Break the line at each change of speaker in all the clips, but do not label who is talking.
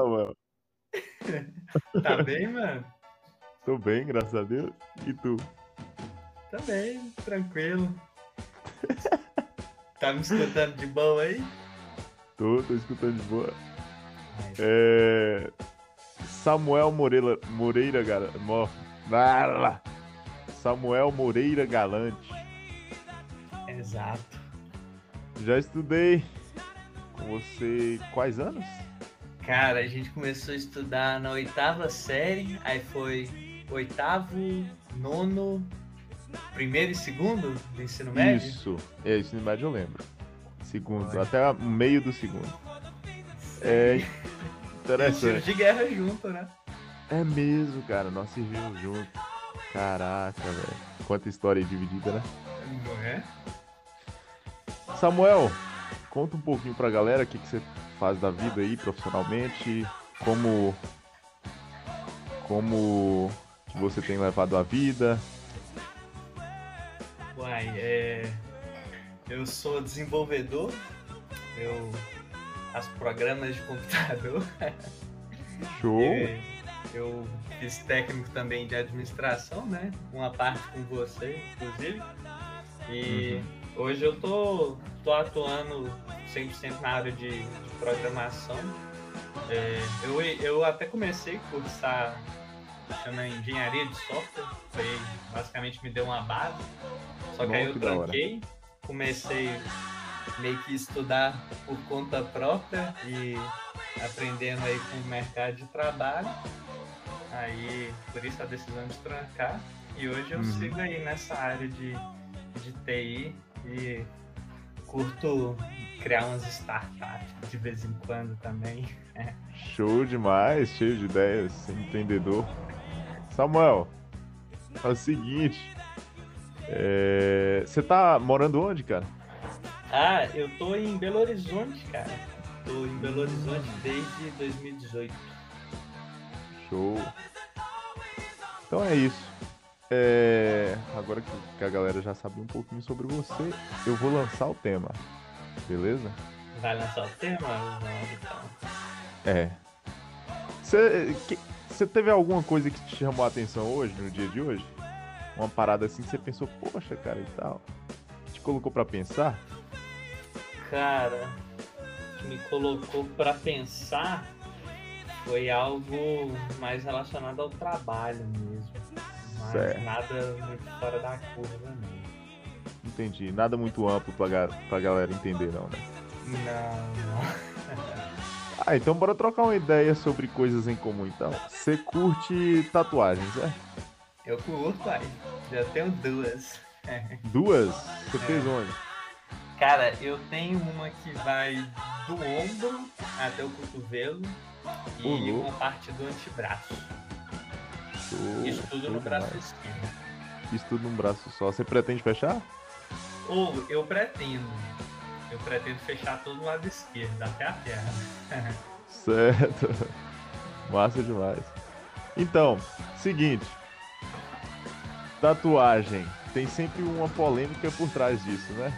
Samuel?
Tá bem, mano?
Tô bem, graças a Deus. E tu?
Tá bem, tranquilo. Tá me escutando de boa aí?
Tô, tô escutando de boa. É... Samuel Moreira, Moreira Galante. Samuel Moreira Galante.
Exato.
Já estudei com você quais anos?
Cara, a gente começou a estudar na oitava série, aí foi oitavo, nono, primeiro e segundo do ensino médio?
Isso, é, ensino médio eu lembro. Segundo, até meio do segundo. É interessante.
de guerra junto, né?
É mesmo, cara, nós servimos junto. Caraca, velho. Quanta história dividida, né?
Não é?
Samuel, conta um pouquinho pra galera o que, que você faz da vida aí profissionalmente, como como você tem levado a vida.
Uai, é... eu sou desenvolvedor, eu faço programas de computador.
Show!
É, eu fiz técnico também de administração, né? Uma parte com você, inclusive. E uhum. Hoje eu tô, tô atuando 100% na área de, de programação. É, eu, eu até comecei a cursar chama engenharia de software, foi basicamente me deu uma base. Só que aí eu tranquei, comecei meio que estudar por conta própria e aprendendo aí com o mercado de trabalho. Aí por isso a decisão de trancar. E hoje eu uhum. sigo aí nessa área de, de TI e curto criar umas startups de vez em quando também.
Show demais, cheio de ideias, empreendedor. Samuel, é o seguinte. É... Você tá morando onde, cara?
Ah, eu tô em Belo Horizonte, cara. Tô em Belo Horizonte desde 2018.
Show. Então é isso. É... Agora que a galera já sabe um pouquinho sobre você, eu vou lançar o tema. Beleza?
Vai lançar o tema? Vamos então.
É. Você você teve alguma coisa que te chamou a atenção hoje, no dia de hoje? Uma parada assim que você pensou, poxa, cara, e tal. Te colocou para pensar?
Cara, que me colocou para pensar foi algo mais relacionado ao trabalho mesmo. Certo. nada muito fora da curva, não.
Entendi. Nada muito amplo pra, pra galera entender, não, né?
Não, não.
Ah, então bora trocar uma ideia sobre coisas em comum então. Você curte tatuagens, é?
Eu curto, pai. Já tenho duas.
Duas? Você é. fez onde?
Cara, eu tenho uma que vai do ombro até o cotovelo e Uhul. uma parte do antebraço. Show, Isso tudo no braço esquerdo.
Isso tudo no braço só. Você pretende fechar?
Ou eu pretendo. Eu pretendo fechar todo o lado esquerdo, até a perna.
certo. Massa demais. Então, seguinte. Tatuagem. Tem sempre uma polêmica por trás disso, né?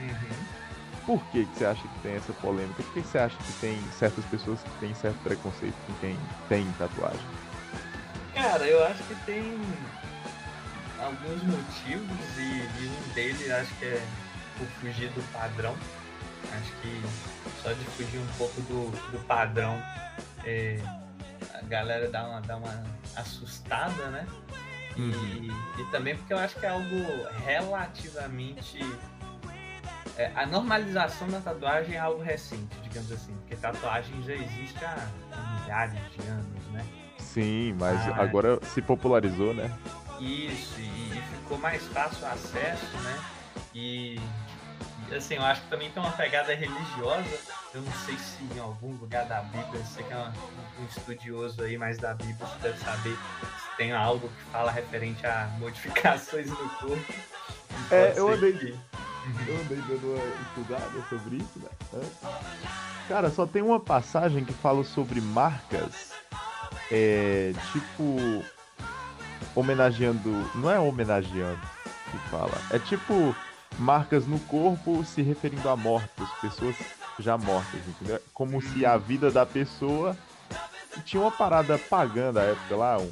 Uhum.
Por que, que você acha que tem essa polêmica? Por que, que você acha que tem certas pessoas que têm certo preconceito com quem tem tatuagem?
Cara, eu acho que tem alguns motivos e, e um deles acho que é por fugir do padrão. Acho que só de fugir um pouco do, do padrão, é, a galera dá uma, dá uma assustada, né? E, uhum. e também porque eu acho que é algo relativamente. É, a normalização da tatuagem é algo recente, digamos assim, porque tatuagem já existe há milhares de anos, né?
Sim, mas ah, agora se popularizou, né?
Isso, e, ficou mais fácil o acesso, né? E assim, eu acho que também tem uma pegada religiosa. Eu não sei se em algum lugar da Bíblia, você que é um, um estudioso aí mais da Bíblia, você deve saber se tem algo que fala referente a modificações no corpo.
É, eu andei, que... eu andei dando uma estudada sobre isso, né? Cara, só tem uma passagem que fala sobre marcas, é, tipo, homenageando, não é homenageando que fala, é tipo marcas no corpo se referindo a mortos, pessoas já mortas, entendeu? Como se a vida da pessoa tinha uma parada pagã da época lá, um,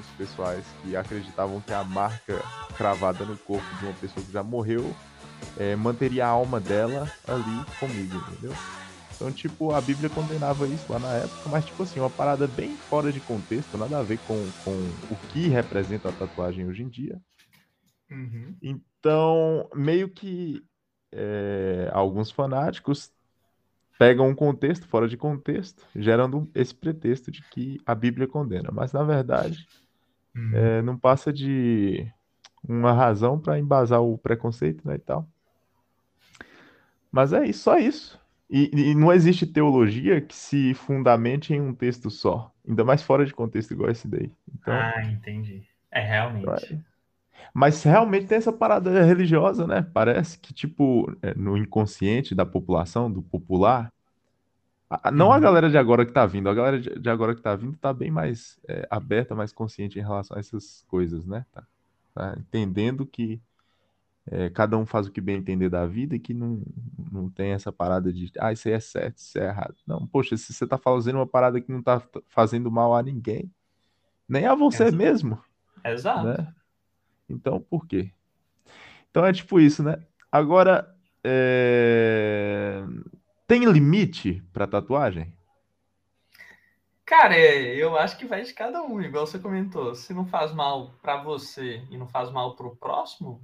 os pessoais que acreditavam que a marca cravada no corpo de uma pessoa que já morreu é, manteria a alma dela ali comigo, entendeu? Então, tipo, a Bíblia condenava isso lá na época, mas, tipo assim, uma parada bem fora de contexto, nada a ver com, com o que representa a tatuagem hoje em dia.
Uhum.
Então, meio que é, alguns fanáticos pegam um contexto fora de contexto, gerando esse pretexto de que a Bíblia condena. Mas, na verdade,
Uhum.
é, não passa de uma razão para embasar o preconceito né, e tal. Mas é isso, só isso. E, e não existe teologia que se fundamente em um texto só, ainda mais fora de contexto igual esse daí. Então,
Ah, entendi. É, realmente.
Mas realmente tem essa parada religiosa, né? Parece que, tipo, é, no inconsciente da população, do popular, não a
Uhum.
galera de agora que tá vindo, a galera de de agora que tá vindo tá bem mais é, aberta, mais consciente em relação a essas coisas, né? Tá, tá entendendo que é, cada um faz o que bem entender da vida e que não, não tem essa parada de, ah, isso aí é certo, isso é errado. Não, poxa, se você tá fazendo uma parada que não tá fazendo mal a ninguém, nem a você
Exato.
mesmo,
Exato.
né? Então, por quê? Então é tipo isso, né? Agora, é, tem limite pra tatuagem?
Cara, é, eu acho que vai de cada um, igual você comentou. Se não faz mal pra você e não faz mal pro próximo,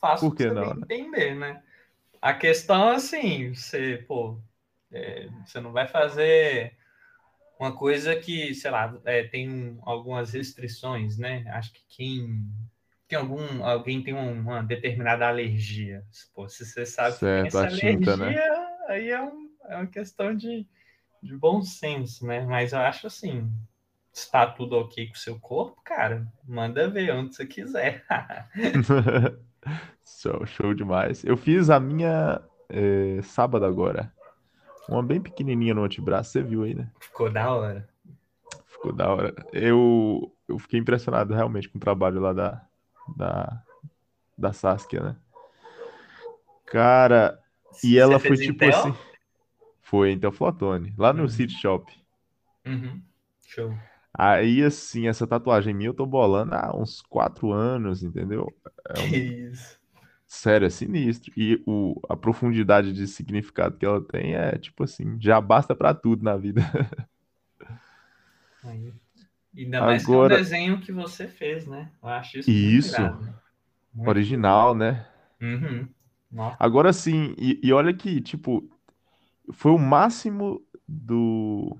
faça
Por
que
não, né?
entender, né? A questão, assim, você, pô, é, você não vai fazer uma coisa que, sei lá, é, tem um- algumas restrições, né? Acho que quem tem algum, alguém tem um- uma determinada alergia. Pô, se você sabe que tem
Certo,
essa
tinta, né?
alergia, aí é, um- é uma questão de, de bom senso, né? Mas eu acho assim, se está tudo ok com o seu corpo, cara, manda ver onde você quiser.
Show, show demais. Eu fiz a minha é, sábado agora. Uma bem pequenininha no antebraço, você viu aí, né?
Ficou da hora.
Ficou da hora. Eu, eu fiquei impressionado realmente com o trabalho lá da, da, da Saskia, né? Cara, e
Você
ela foi tipo
tel?
assim. Foi em Teoflotone, lá no
Uhum.
City Shop.
Uhum. Show.
Aí, assim, essa tatuagem minha eu tô bolando há uns quatro anos, entendeu? É um
Que isso.
Sério, é sinistro. E o, a profundidade de significado que ela tem é tipo assim, já basta pra tudo na vida.
Aí. Ainda mais que é
Agora,
desenho que você fez, né? Eu acho isso
isso,
né?
Original, né?
Uhum.
Agora sim, e, e olha que, tipo, foi o máximo do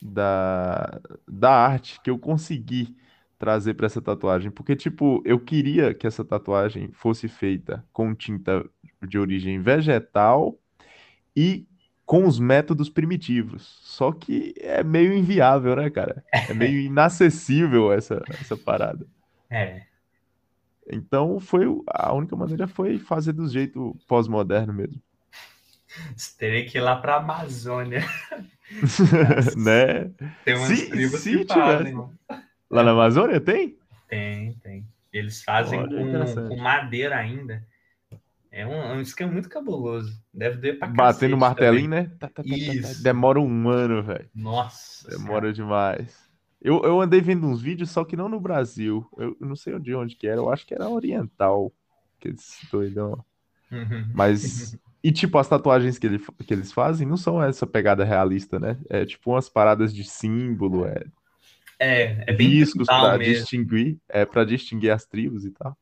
da, da arte que eu consegui trazer pra essa tatuagem, porque tipo, eu queria que essa tatuagem fosse feita com tinta de origem vegetal e com os métodos primitivos. Só que é meio inviável, né, cara? É meio inacessível essa, essa parada.
É.
Então foi a única maneira foi fazer do jeito pós-moderno mesmo,
Você teria que ir lá pra Amazônia.
né?
Tem umas
Se,
tribos
se
que fazem.
lá na Amazônia tem?
Tem, tem. Eles fazem
Olha,
com, com madeira ainda. É um, é um esquema muito cabuloso. Deve doer pra
Batendo martelinho,
também.
né? Tá, tá, tá, tá, tá.
Isso.
Demora um ano, velho.
Nossa
Demora demais. Eu, eu andei vendo uns vídeos, só que não no Brasil. Eu não sei de onde que era. Eu acho que era oriental. Que doidão.
Senhora. Uhum.
Mas. E tipo, as tatuagens que, ele, que eles fazem não são essa pegada realista, né? É tipo umas paradas de símbolo, é
É, é bem
riscos pra
mesmo.
distinguir, é para distinguir as tribos e tal.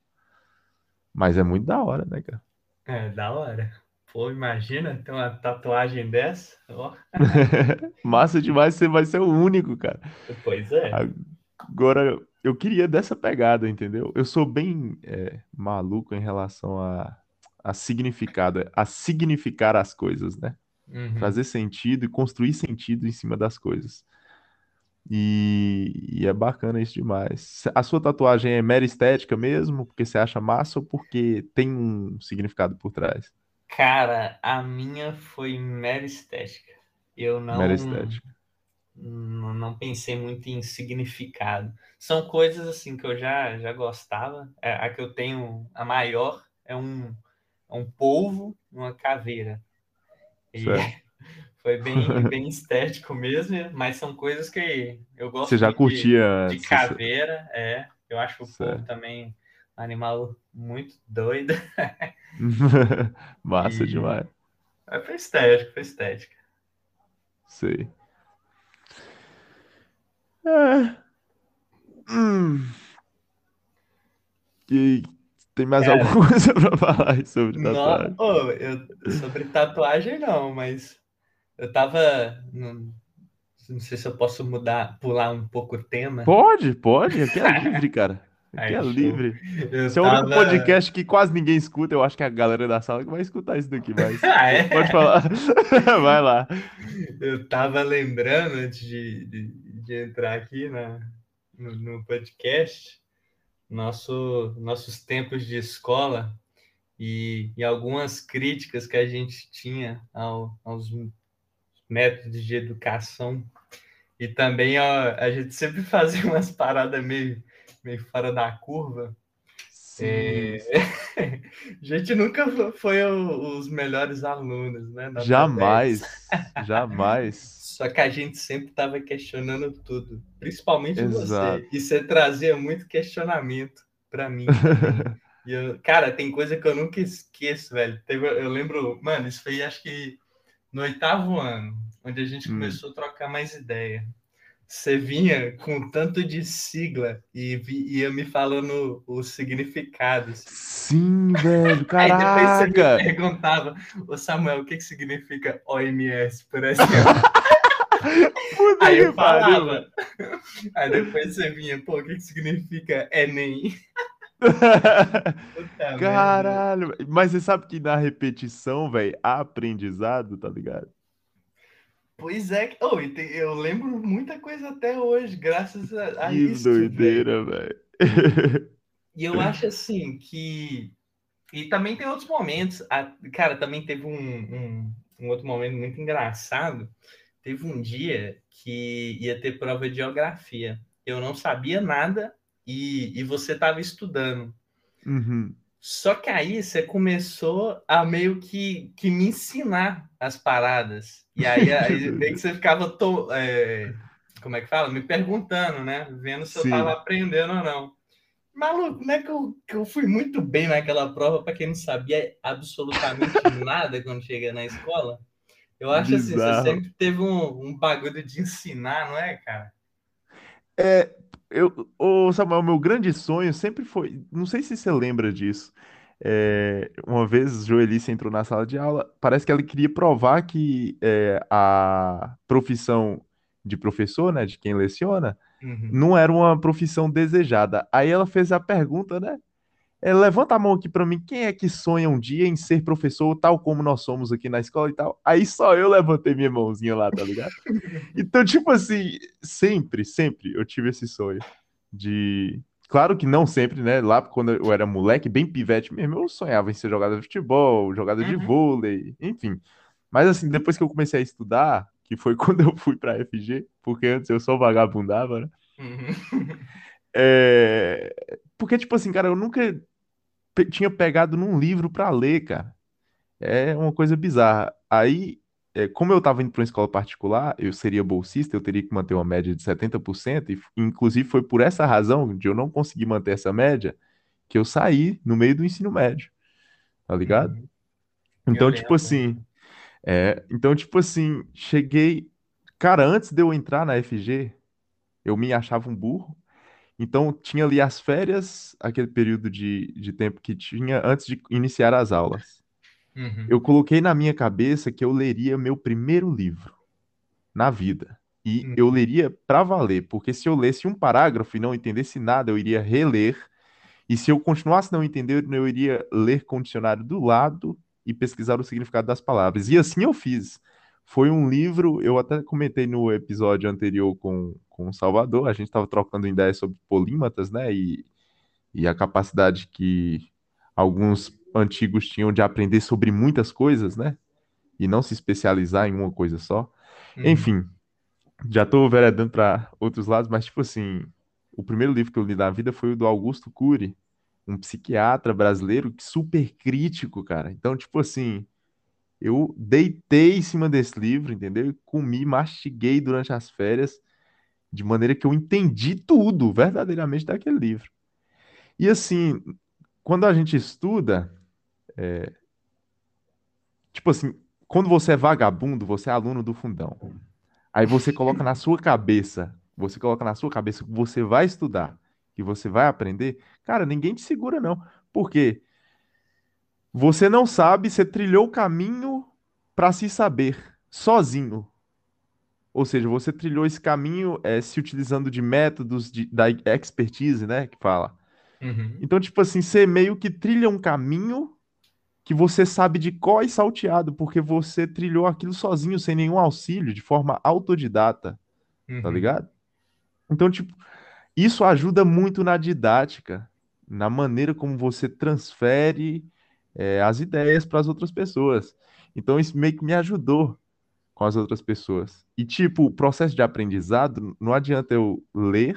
Mas é muito da hora, né, cara?
É, da hora. Pô, imagina ter uma tatuagem dessa.
Massa demais, você vai ser o único, cara.
pois é.
Agora, eu queria dessa pegada, entendeu? Eu sou bem é, maluco em relação a, a significado, a significar as coisas, né?
Uhum.
Fazer sentido e construir sentido em cima das coisas. E, e é bacana isso demais. A sua tatuagem é mera estética mesmo, porque você acha massa ou porque tem um significado por trás?
Cara, a minha foi mera estética. Eu não,
Mera estética.
não, não pensei muito em significado. São coisas assim que eu já, já gostava. É, a que eu tenho, a maior, é um, um polvo e uma caveira. E
Certo.
Foi bem, bem estético mesmo, mas são coisas que eu gosto
Você já curtia
de, de caveira, é. Eu acho o certo. povo também um animal muito doido.
Massa e... demais.
Mas foi estético, foi estética.
Sei. É. Hum. E tem mais Cara, alguma coisa pra falar sobre tatuagem?
Não, oh, eu, sobre tatuagem não, mas eu tava. Não, não sei se eu posso mudar, pular um pouco o tema.
Pode, pode, aqui é livre, cara. Aqui é livre. Esse é o único podcast que quase ninguém escuta. Eu acho que é a galera da sala que vai escutar isso daqui, mas ah, é? pode falar. vai lá.
Eu tava lembrando antes de, de, de entrar aqui na, no, no, podcast, nosso, nossos tempos de escola e, e algumas críticas que a gente tinha ao, aos métodos de educação. E também ó, a gente sempre fazia umas paradas meio meio fora da curva. É... a gente nunca foi o, os melhores alunos, né?
jamais, jamais.
Só que a gente sempre estava questionando tudo, principalmente Exato. você. E você trazia muito questionamento para mim. e eu, cara, tem coisa que eu nunca esqueço, velho. Teve, eu lembro, mano, isso foi acho que no oitavo ano, onde a gente hum. começou a trocar mais ideia você vinha com tanto de sigla e vi, ia me falando os significados.
Sim, velho, caraca! Aí depois
você me perguntava, ô Samuel, o que, que significa OMS, por exemplo? aí eu falava. Aí depois você vinha, pô, o que, que significa Enem?
Caralho, mas você sabe que na repetição, velho, aprendizado, tá ligado?
Pois é, oh, eu lembro muita coisa até hoje, graças a, a
que isso. Que doideira, velho.
E eu acho assim que. E também tem outros momentos. A... Cara, também teve um, um, um, outro momento muito engraçado. Teve um dia que ia ter prova de geografia. Eu não sabia nada e, e você estava estudando.
Uhum.
Só que aí você começou a meio que, que me ensinar as paradas. E aí, aí meio que você ficava, to, é, como é que fala? Me perguntando, né? Vendo se Sim. eu tava aprendendo ou não. Maluco, não é que eu, que eu fui muito bem naquela prova, para quem não sabia absolutamente nada quando chega na escola. Eu acho Bizarro. assim, você sempre teve um, um bagulho de ensinar, não é, cara?
É, eu, o Samuel, meu grande sonho sempre foi, não sei se você lembra disso. É, uma vez Joelice entrou na sala de aula, parece que ela queria provar que é, a profissão de professor, né, de quem leciona, uhum. não era uma profissão desejada. Aí ela fez a pergunta, né? É, levanta a mão aqui para mim, quem é que sonha um dia em ser professor, tal como nós somos aqui na escola e tal? Aí só eu levantei minha mãozinha lá, tá ligado? então, tipo assim, sempre, sempre eu tive esse sonho de. Claro que não sempre, né? Lá quando eu era moleque, bem pivete mesmo, eu sonhava em ser jogador de futebol, jogador uhum. de vôlei, enfim. Mas assim, depois que eu comecei a estudar, que foi quando eu fui pra FG, porque antes eu só vagabundava, né? Uhum. É... Porque, tipo assim, cara, eu nunca pe tinha pegado num livro para ler, cara. É uma coisa bizarra. Aí, é, como eu estava indo para uma escola particular, eu seria bolsista, eu teria que manter uma média de 70%, e inclusive foi por essa razão de eu não conseguir manter essa média que eu saí no meio do ensino médio. Tá ligado? Uhum. Então, tipo assim, é, então, tipo assim, cheguei. Cara, antes de eu entrar na FG, eu me achava um burro. Então, tinha ali as férias, aquele período de, de tempo que tinha antes de iniciar as aulas. Uhum. Eu coloquei na minha cabeça que eu leria meu primeiro livro na vida. E uhum. eu leria para valer, porque se eu lesse um parágrafo e não entendesse nada, eu iria reler. E se eu continuasse não entendendo, eu iria ler com o dicionário do lado e pesquisar o significado das palavras. E assim eu fiz. Foi um livro, eu até comentei no episódio anterior com, com o Salvador, a gente estava trocando ideias sobre polímatas, né? E, e a capacidade que alguns antigos tinham de aprender sobre muitas coisas, né? E não se especializar em uma coisa só. Uhum. Enfim, já estou veredando para outros lados, mas tipo assim, o primeiro livro que eu li na vida foi o do Augusto Cury, um psiquiatra brasileiro super crítico, cara. Então, tipo assim, Eu deitei em cima desse livro, entendeu? Comi, mastiguei durante as férias, de maneira que eu entendi tudo verdadeiramente daquele livro. E assim, quando a gente estuda, é... tipo assim, quando você é vagabundo, você é aluno do fundão. Aí você coloca na sua cabeça, você coloca na sua cabeça que você vai estudar, que você vai aprender, cara, ninguém te segura não. Por quê? Você não sabe, você trilhou o caminho para se saber, sozinho. Ou seja, você trilhou esse caminho é, se utilizando de métodos de, da expertise, né? Que fala.
Uhum.
Então, tipo assim, você meio que trilha um caminho que você sabe de có e salteado, porque você trilhou aquilo sozinho, sem nenhum auxílio, de forma autodidata.
Uhum.
Tá ligado? Então, tipo, isso ajuda muito na didática, na maneira como você transfere é, as ideias para as outras pessoas. Então, isso meio que me ajudou com as outras pessoas. E, tipo, o processo de aprendizado, não adianta eu ler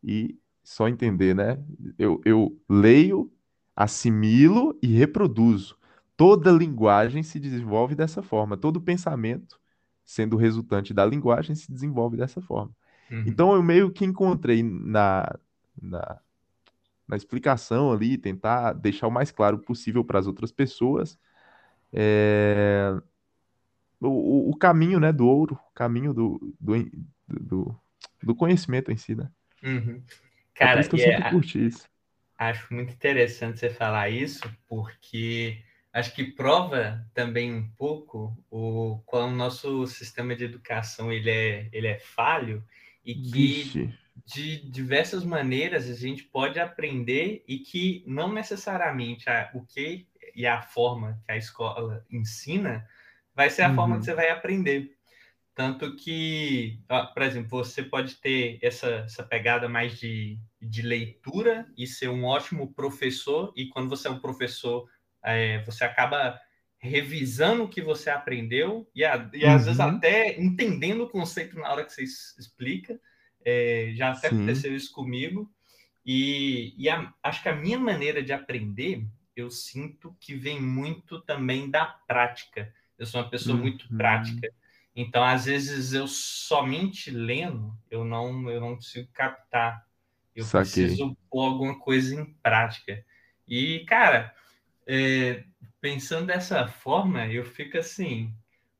e só entender, né? Eu, eu leio, assimilo e reproduzo. Toda linguagem se desenvolve dessa forma. Todo pensamento, sendo resultante da linguagem, se desenvolve dessa forma.
Uhum.
Então eu meio que encontrei na, na, na explicação ali, tentar deixar o mais claro possível para as outras pessoas é, o, o caminho né, do ouro, o caminho do, do, do, do conhecimento em si, né?
Uhum.
É
Cara,
que eu
é-
curti isso.
acho muito interessante você falar isso, porque acho que prova também um pouco o qual o nosso sistema de educação ele é, ele é falho e que
Vixe,
de diversas maneiras a gente pode aprender e que não necessariamente a, o que e a forma que a escola ensina vai ser a forma
Uhum.
que você vai aprender. Tanto que, ó, por exemplo, você pode ter essa, essa pegada mais de, de leitura e ser um ótimo professor, e quando você é um professor, é, você acaba revisando o que você aprendeu e, a- e às vezes
Uhum.
até entendendo o conceito na hora que você explica. É, já até
Sim.
aconteceu isso comigo. E, e a- acho que a minha maneira de aprender, eu sinto que vem muito também da prática. Eu sou uma pessoa muito
Uhum.
prática. Então, às vezes, eu somente lendo, eu não, eu não consigo captar. Eu
Saquei.
preciso pôr alguma coisa em prática. E, cara, é, pensando dessa forma, eu fico assim,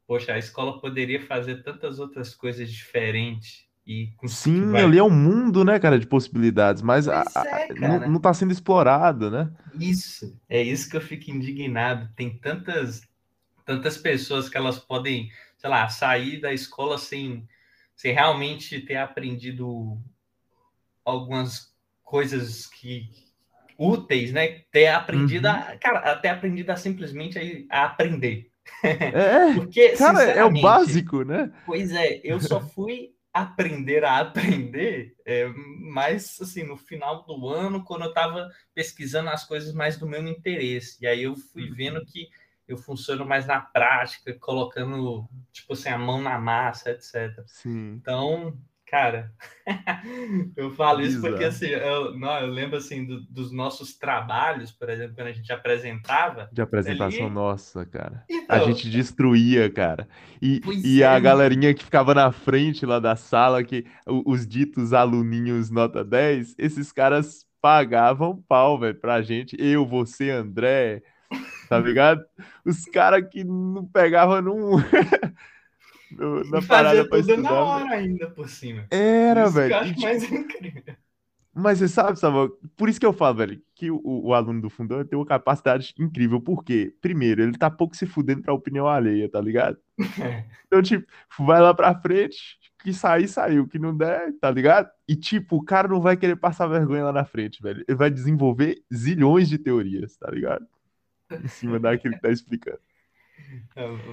poxa, a escola poderia fazer tantas outras coisas diferentes e
Sim,
vai-
ali é um mundo, né, cara, de possibilidades, mas a-
é,
não,
cara.
não tá sendo explorado, né?
Isso, é isso que eu fico indignado. Tem tantas, tantas pessoas que elas podem, sei lá, sair da escola sem, sem realmente ter aprendido algumas coisas que úteis, né? Ter aprendido,
Uhum.
a, cara, até aprendido a simplesmente a aprender.
É,
Porque,
cara, é o básico, né?
Pois é, eu só fui aprender a aprender é, mais assim no final do ano, quando eu estava pesquisando as coisas mais do meu interesse. E aí eu fui vendo que eu funciono mais na prática, colocando tipo assim a mão na massa, etc.
Sim.
Então, cara, eu falo isso porque assim, eu, não, eu lembro assim do- dos nossos trabalhos, por exemplo, quando a gente apresentava.
De apresentação
Ali-
nossa, cara. A
Então,
gente destruía, cara. E,
Pois
e
é,
a galerinha que ficava na frente lá da sala, que os ditos aluninhos nota 10, esses caras pagavam pau, velho, pra gente. Eu, você, André, tá ligado? Os caras que não pegavam num... no-
e
na
fazer
parada pra
na
estudar, velho.
hora ainda por cima.
Era,
que eu
velho.
acho
E, tipo,
mais incrível.
Mas você sabe, Samuel, por isso que eu falo, velho, que o, o aluno do fundão tem uma capacidade incrível. Por quê? Primeiro, ele tá pouco se fudendo pra opinião alheia, tá ligado? Então, tipo, vai lá pra frente, que sair, saiu. Que não der, tá ligado? E, tipo, o cara não vai querer passar vergonha lá na frente, velho. Ele vai desenvolver zilhões de teorias, tá ligado? Em cima daquilo que tá explicando.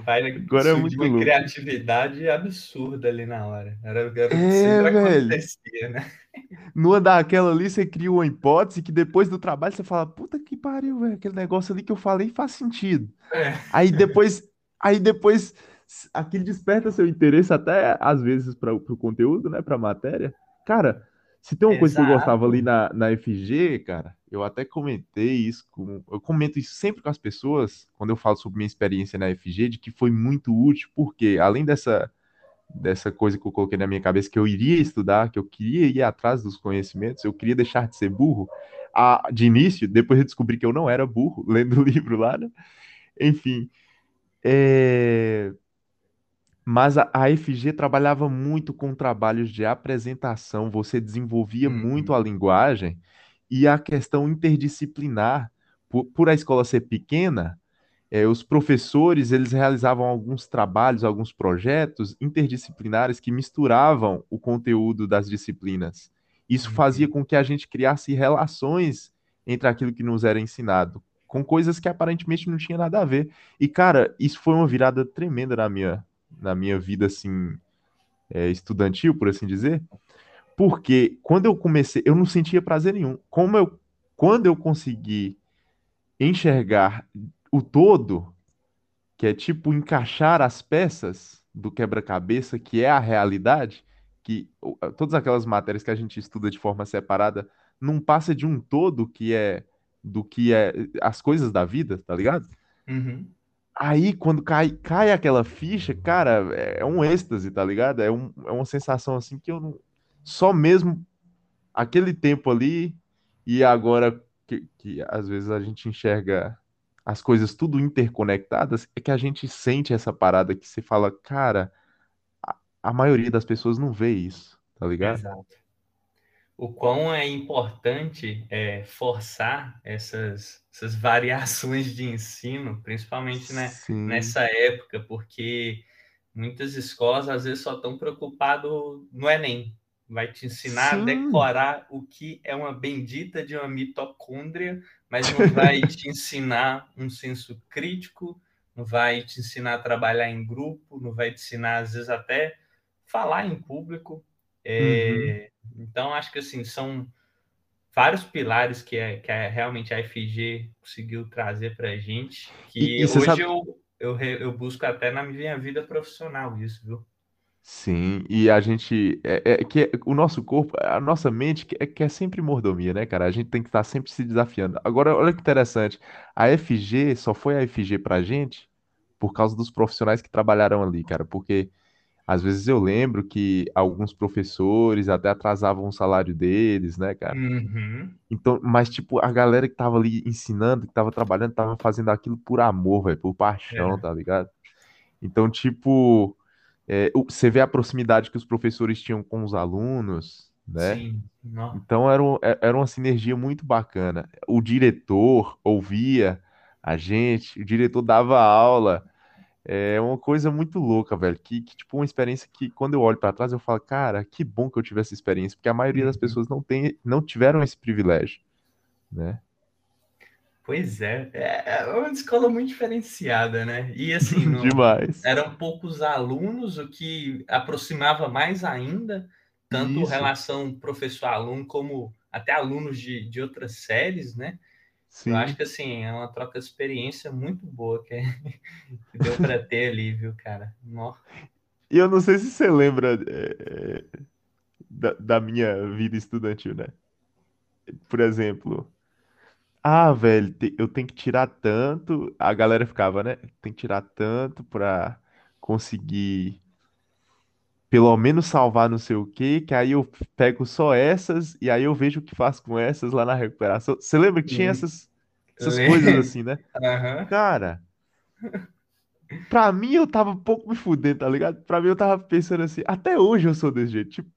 Vai
Agora é muito
uma
louco.
criatividade absurda ali na hora. Era, era
É,
sempre
velho.
acontecia, né?
Numa daquela ali, você cria uma hipótese que depois do trabalho você fala, puta que pariu, velho. Aquele negócio ali que eu falei faz sentido.
É.
Aí depois, aí depois, aquilo desperta seu interesse até às vezes para o conteúdo, né, para a matéria. Cara, Se tem uma coisa que eu gostava ali
Exato.
na, na FG, cara, eu até comentei isso com. Eu comento isso sempre com as pessoas, quando eu falo sobre minha experiência na FG, de que foi muito útil, porque além dessa, dessa coisa que eu coloquei na minha cabeça, que eu iria estudar, que eu queria ir atrás dos conhecimentos, eu queria deixar de ser burro, a, de início, depois eu descobri que eu não era burro, lendo o livro lá, né? Enfim. É... Mas a, a FG trabalhava muito com trabalhos de apresentação, você desenvolvia muito
Uhum,
a linguagem e a questão interdisciplinar. Por, por a escola ser pequena, eh, os professores eles realizavam alguns trabalhos, alguns projetos interdisciplinares que misturavam o conteúdo das disciplinas. Isso fazia
uhum.
com que a gente criasse relações entre aquilo que nos era ensinado, com coisas que aparentemente não tinha nada a ver. E, cara, isso foi uma virada tremenda na minha, na minha vida, assim, é, estudantil, por assim dizer, porque quando eu comecei, eu não sentia prazer nenhum. Como eu, quando eu consegui enxergar o todo, que é tipo encaixar as peças do quebra-cabeça, que é a realidade, que todas aquelas matérias que a gente estuda de forma separada não passa de um todo que é do que é as coisas da vida, tá ligado?
Uhum.
Aí, quando cai, cai aquela ficha, cara, é é um êxtase, tá ligado? É, um, é uma sensação assim que eu não. Só mesmo aquele tempo ali e agora que, que às vezes a gente enxerga as coisas tudo interconectadas, é que a gente sente essa parada que você fala, cara, a, a maioria das pessoas não vê isso, tá ligado?
Exato. O quão é importante é, forçar essas, essas variações de ensino, principalmente né, nessa época, porque muitas escolas às vezes só estão preocupadas no Enem. Vai te ensinar a
sim,
decorar o que é uma bendita de uma mitocôndria, mas não vai te ensinar um senso crítico, não vai te ensinar a trabalhar em grupo, não vai te ensinar, às vezes, até falar em público.
uhum.
É, então, acho que assim, são vários pilares que, é, que é, realmente a FG conseguiu trazer para a gente,
E,
que
e você
hoje
sabe,
eu, eu, eu busco até na minha vida profissional isso, viu?
Sim, e a gente é, é que o nosso corpo, a nossa mente quer, quer sempre mordomia, né, cara? A gente tem que estar sempre se desafiando. Agora, olha que interessante, a FG só foi a FG pra gente por causa dos profissionais que trabalharam ali, cara, porque às vezes eu lembro que alguns professores até atrasavam o salário deles, né, cara?
Uhum,
Então, mas tipo, a galera que tava ali ensinando, que tava trabalhando, tava fazendo aquilo por amor, velho, por paixão,
é,
tá ligado? Então, tipo, é, você vê a proximidade que os professores tinham com os alunos, né?
sim, não,
Então era, um- é- era uma sinergia muito bacana. O diretor ouvia a gente, o diretor dava aula. É uma coisa muito louca, velho. Que, que tipo, uma experiência que quando eu olho pra trás eu falo, cara, que bom que eu tive essa experiência, porque a maioria das
uhum.
pessoas não tem, não tiveram esse privilégio, né?
Pois é, é é uma escola muito diferenciada, né? E assim, não,
Demais.
eram poucos alunos, o que aproximava mais ainda, tanto
Isso,
relação professor-aluno, como até alunos de, de outras séries, né? Eu acho
sim.
que assim, é uma troca de experiência muito boa que, que deu para ter ali, viu, cara?
E eu não sei se você lembra, é, é, da, da minha vida estudantil, né? Por exemplo, ah, velho, te- eu tenho que tirar tanto. A galera ficava, né? Tem que tirar tanto pra conseguir pelo menos salvar não sei o quê, que aí eu pego só essas e aí eu vejo o que faço com essas lá na recuperação. Você lembra que tinha essas, essas coisas assim, né?
Aham.
Cara, pra mim eu tava um pouco me fudendo, tá ligado? Pra mim eu tava pensando assim, até hoje eu sou desse jeito. Tipo,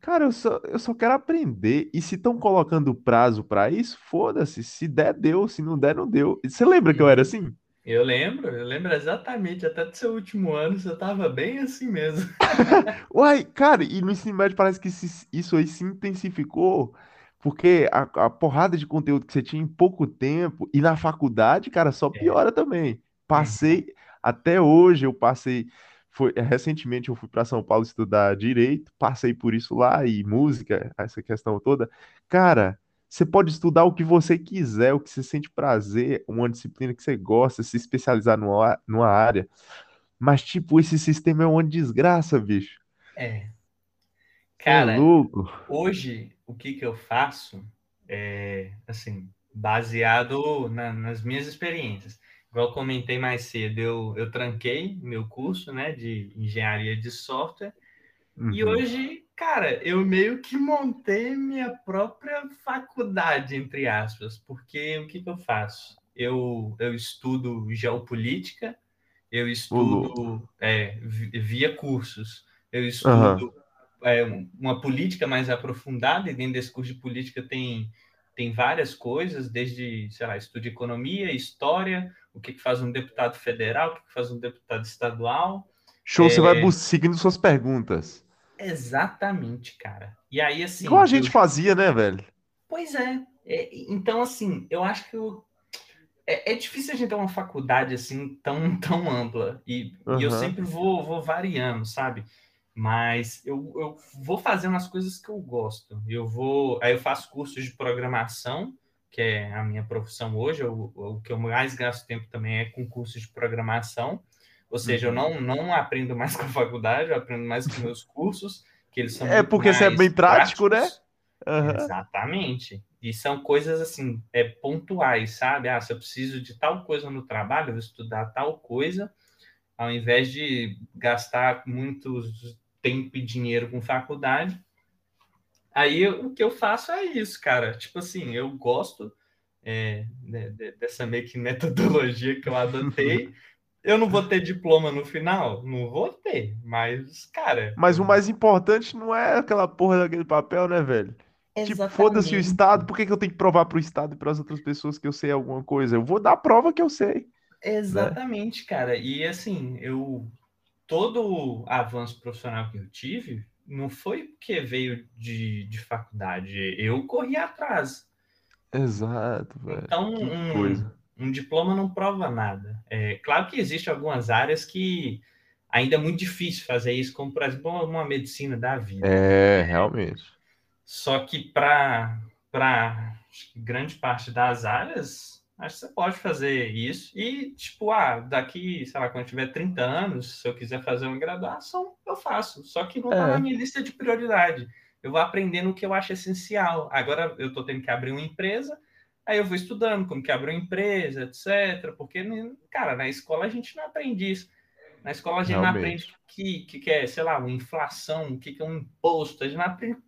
Cara, eu só, eu só quero aprender. E se estão colocando prazo pra isso, foda-se. Se der, deu. Se não der, não deu. Você lembra que eu era
Uhum.
assim?
Eu lembro, eu lembro exatamente, até do seu último ano você estava bem assim mesmo.
Uai, cara, e no ensino médio parece que isso aí se intensificou. Porque a, a porrada de conteúdo que você tinha em pouco tempo. E na faculdade, cara, só
É.
piora também.
Uhum.
Passei, até hoje eu passei. Foi, recentemente eu fui para São Paulo estudar direito, passei por isso lá e música, essa questão toda. Cara, você pode estudar o que você quiser, o que você sente prazer, uma disciplina que você gosta, se especializar numa, numa área. Mas, tipo, esse sistema é uma desgraça, bicho.
É. Cara, louco. hoje o que, que eu faço é assim, baseado na, nas minhas experiências. Igual eu comentei mais cedo, eu, eu tranquei meu curso né, de engenharia de software uhum. e hoje, cara, eu meio que montei minha própria faculdade, entre aspas, porque o que, que eu faço? Eu, eu estudo geopolítica, eu estudo é, via cursos, eu estudo uhum. é, uma política mais aprofundada, e dentro desse curso de política tem, tem várias coisas, desde, sei lá, estudo de economia, história, o que, que faz um deputado federal, o que, que faz um deputado estadual.
Show, é... você vai seguindo suas perguntas.
Exatamente, cara. E aí, assim.
Igual a gente eu... fazia, né, velho?
Pois é. é. Então, assim, eu acho que eu... é, é, difícil a gente ter uma faculdade assim tão, tão ampla. E, uhum. e eu sempre vou, vou variando, sabe? Mas eu, eu vou fazendo as coisas que eu gosto. Eu vou. Aí eu faço cursos de programação que é a minha profissão hoje, o, o que eu mais gasto tempo também é com cursos de programação. Ou seja, uhum. eu não, não aprendo mais com a faculdade, eu aprendo mais com meus cursos, que eles são
É porque você é bem prático, né?
práticos. né? Uhum. Exatamente. E são coisas assim, é pontuais, sabe? Ah, se eu preciso de tal coisa no trabalho, eu vou estudar tal coisa, ao invés de gastar muito tempo e dinheiro com faculdade, Aí o que eu faço é isso, cara. Tipo assim, eu gosto é, né, dessa meio que metodologia que eu adotei. eu não vou ter diploma no final? Não vou ter, mas, cara.
Mas o mais importante não é aquela porra daquele papel, né, velho? Exatamente. Tipo, foda-se o Estado, por que, que eu tenho que provar pro Estado e para as outras pessoas que eu sei alguma coisa? Eu vou dar a prova que eu sei.
Né? Exatamente, né? cara. E assim, eu. Todo avanço profissional que eu tive não foi porque veio de, de faculdade, eu corri atrás.
Exato, velho.
Então, um, um, diploma não prova nada. É claro que existem algumas áreas que ainda é muito difícil fazer isso, como, por exemplo, uma medicina da vida.
É, realmente.
Só que para grande parte das áreas, Acho que você pode fazer isso. E, tipo, ah, daqui, sei lá, quando tiver 30 anos, se eu quiser fazer uma graduação, eu faço. Só que não está é. na minha lista de prioridade. Eu vou aprendendo o que eu acho essencial. Agora eu estou tendo que abrir uma empresa, aí eu vou estudando como que abre uma empresa, etc. Porque, cara, na escola a gente não aprende isso. Na escola a gente Realmente. não aprende que, que, que é, sei lá, uma inflação, o que, que é um imposto. A gente não aprende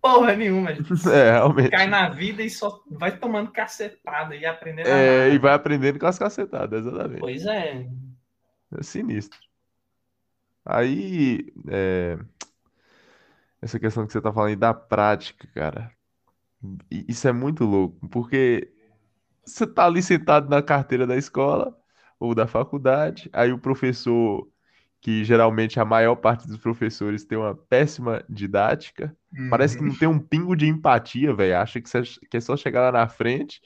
porra nenhuma.
É, realmente.
Cai na vida e só vai tomando cacetada e aprendendo.
É, e vai aprendendo com as cacetadas, exatamente.
Pois é.
É sinistro. Aí, é... essa questão que você tá falando da prática, cara. Isso é muito louco, porque você tá ali sentado na carteira da escola ou da faculdade, aí o professor que geralmente a maior parte dos professores tem uma péssima didática. Uhum. Parece que não tem um pingo de empatia, velho. Acha que, você, que é só chegar lá na frente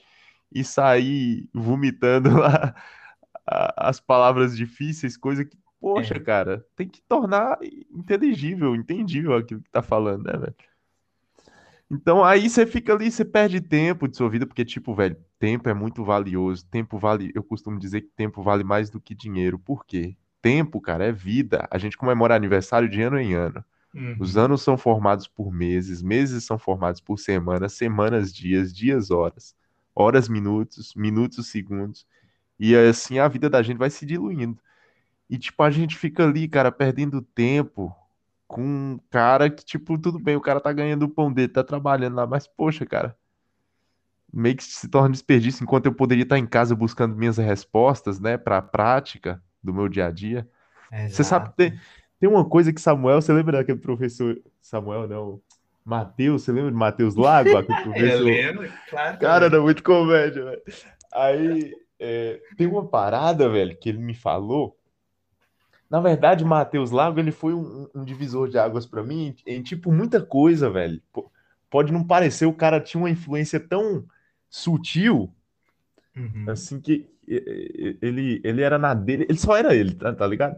e sair vomitando lá as palavras difíceis, coisa que, poxa, é. cara, tem que tornar inteligível, entendível aquilo que tá falando, né, velho? Então aí você fica ali, você perde tempo de sua vida, porque, tipo, velho, tempo é muito valioso. Tempo vale, eu costumo dizer que tempo vale mais do que dinheiro. Por quê? tempo, cara, é vida. A gente comemora aniversário de ano em ano. Uhum. Os anos são formados por meses, meses são formados por semanas, semanas, dias, dias, horas, horas, minutos, minutos, segundos. E assim a vida da gente vai se diluindo. E tipo, a gente fica ali, cara, perdendo tempo com um cara que, tipo, tudo bem, o cara tá ganhando o pão dele, tá trabalhando lá, mas poxa, cara, meio que se torna desperdício enquanto eu poderia estar em casa buscando minhas respostas, né, pra prática do meu dia a dia. Exato. Você sabe, tem, tem uma coisa que Samuel, você lembra daquele professor, Samuel não, Matheus, você lembra de Matheus Lago?
Eu lembro, claro.
Cara, era muito comédia, velho. Aí, é, tem uma parada, velho, que ele me falou. Na verdade, Matheus Lago, ele foi um, um divisor de águas para mim em, tipo, muita coisa, velho. Pode não parecer, o cara tinha uma influência tão sutil, uhum. assim, que ele, ele era na dele, ele só era ele, tá, tá ligado?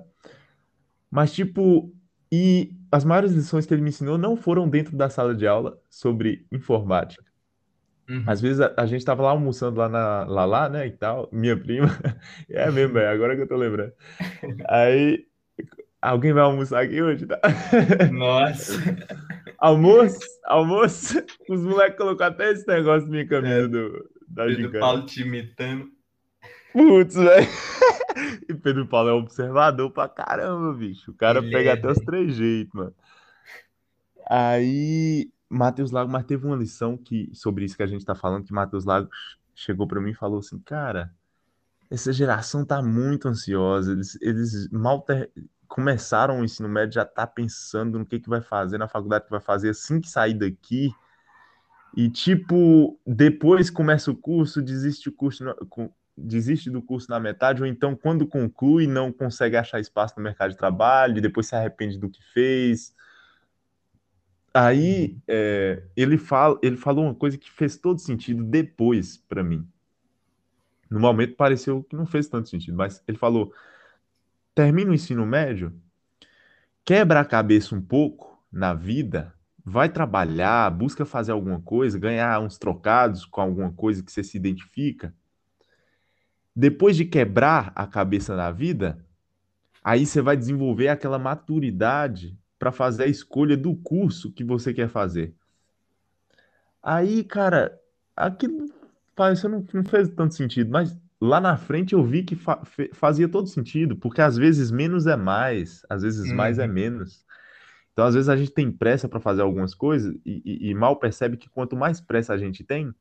Mas, tipo, e as maiores lições que ele me ensinou não foram dentro da sala de aula sobre informática. Uhum. Às vezes a, a, gente tava lá almoçando lá na lá, lá né, e tal, minha prima. É mesmo, é, agora que eu tô lembrando. Aí, alguém vai almoçar aqui hoje, tá?
Nossa.
almoço, almoço, os moleques colocaram até esse negócio na minha camisa é, do, da
Pedro Paulo te imitando.
Putz, velho. E Pedro Paulo é observador pra caramba, bicho. O cara Ele pega é, até véio. os três jeitos, mano. Aí, Matheus Lago, mas teve uma lição que, sobre isso que a gente tá falando, que Matheus Lago chegou para mim e falou assim, cara, essa geração tá muito ansiosa, eles, eles mal ter, começaram o ensino médio, já tá pensando no que que vai fazer na faculdade que vai fazer assim que sair daqui, e tipo, depois começa o curso, desiste o curso, desiste do curso na metade, ou então quando conclui não consegue achar espaço no mercado de trabalho, depois se arrepende do que fez, Aí é, ele, fala, ele falou uma coisa que fez todo sentido depois para mim. No momento pareceu que não fez tanto sentido, mas ele falou: termina o ensino médio, quebra a cabeça um pouco na vida, vai trabalhar, busca fazer alguma coisa, ganhar uns trocados com alguma coisa que você se identifica. Depois de quebrar a cabeça na vida, aí você vai desenvolver aquela maturidade para fazer a escolha do curso que você quer fazer. Aí, cara, aquilo pareceu não, não fez tanto sentido, mas lá na frente eu vi que fa fazia todo sentido, porque às vezes menos é mais, às vezes mais é uhum. menos. Então, às vezes a gente tem pressa para fazer algumas coisas e, e, e, mal percebe que quanto mais pressa a gente tem,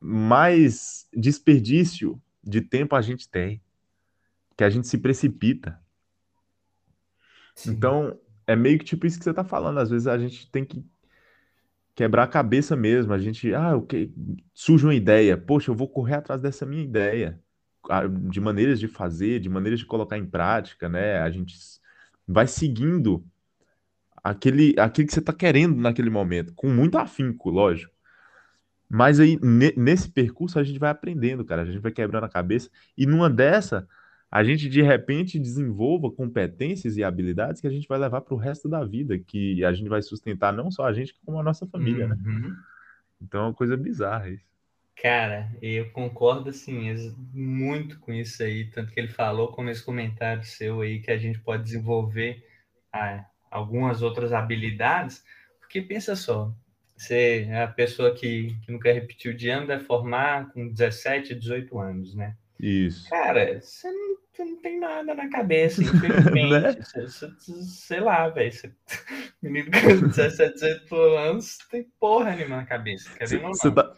mais desperdício de tempo a gente tem, que a gente se precipita. Sim. Então, é meio que tipo isso que você tá falando. Às vezes a gente tem que quebrar a cabeça mesmo. A gente, ah, o que surge uma ideia, poxa, eu vou correr atrás dessa minha ideia, de maneiras de fazer, de maneiras de colocar em prática, né? A gente vai seguindo aquele, aquele que você está querendo naquele momento, com muito afinco, lógico. Mas aí, nesse percurso, a gente vai aprendendo, cara. A gente vai quebrando a cabeça. E numa dessa, a gente de repente desenvolva competências e habilidades que a gente vai levar para o resto da vida, que a gente vai sustentar não só a gente, como a nossa família, né? uhum. né? Então é uma coisa bizarra isso.
Cara, eu concordo assim muito com isso aí, tanto que ele falou como esse comentário seu aí que a gente pode desenvolver ah, algumas outras habilidades, porque pensa só, você é a pessoa que, que nunca repetiu de ano vai formar com 17, 18 anos, né?
Isso.
Cara, você não você não tem nada na cabeça, infelizmente. né? você, você, sei lá, velho. Menino com 17, 18 anos tem porra nenhuma na cabeça.
Você tá,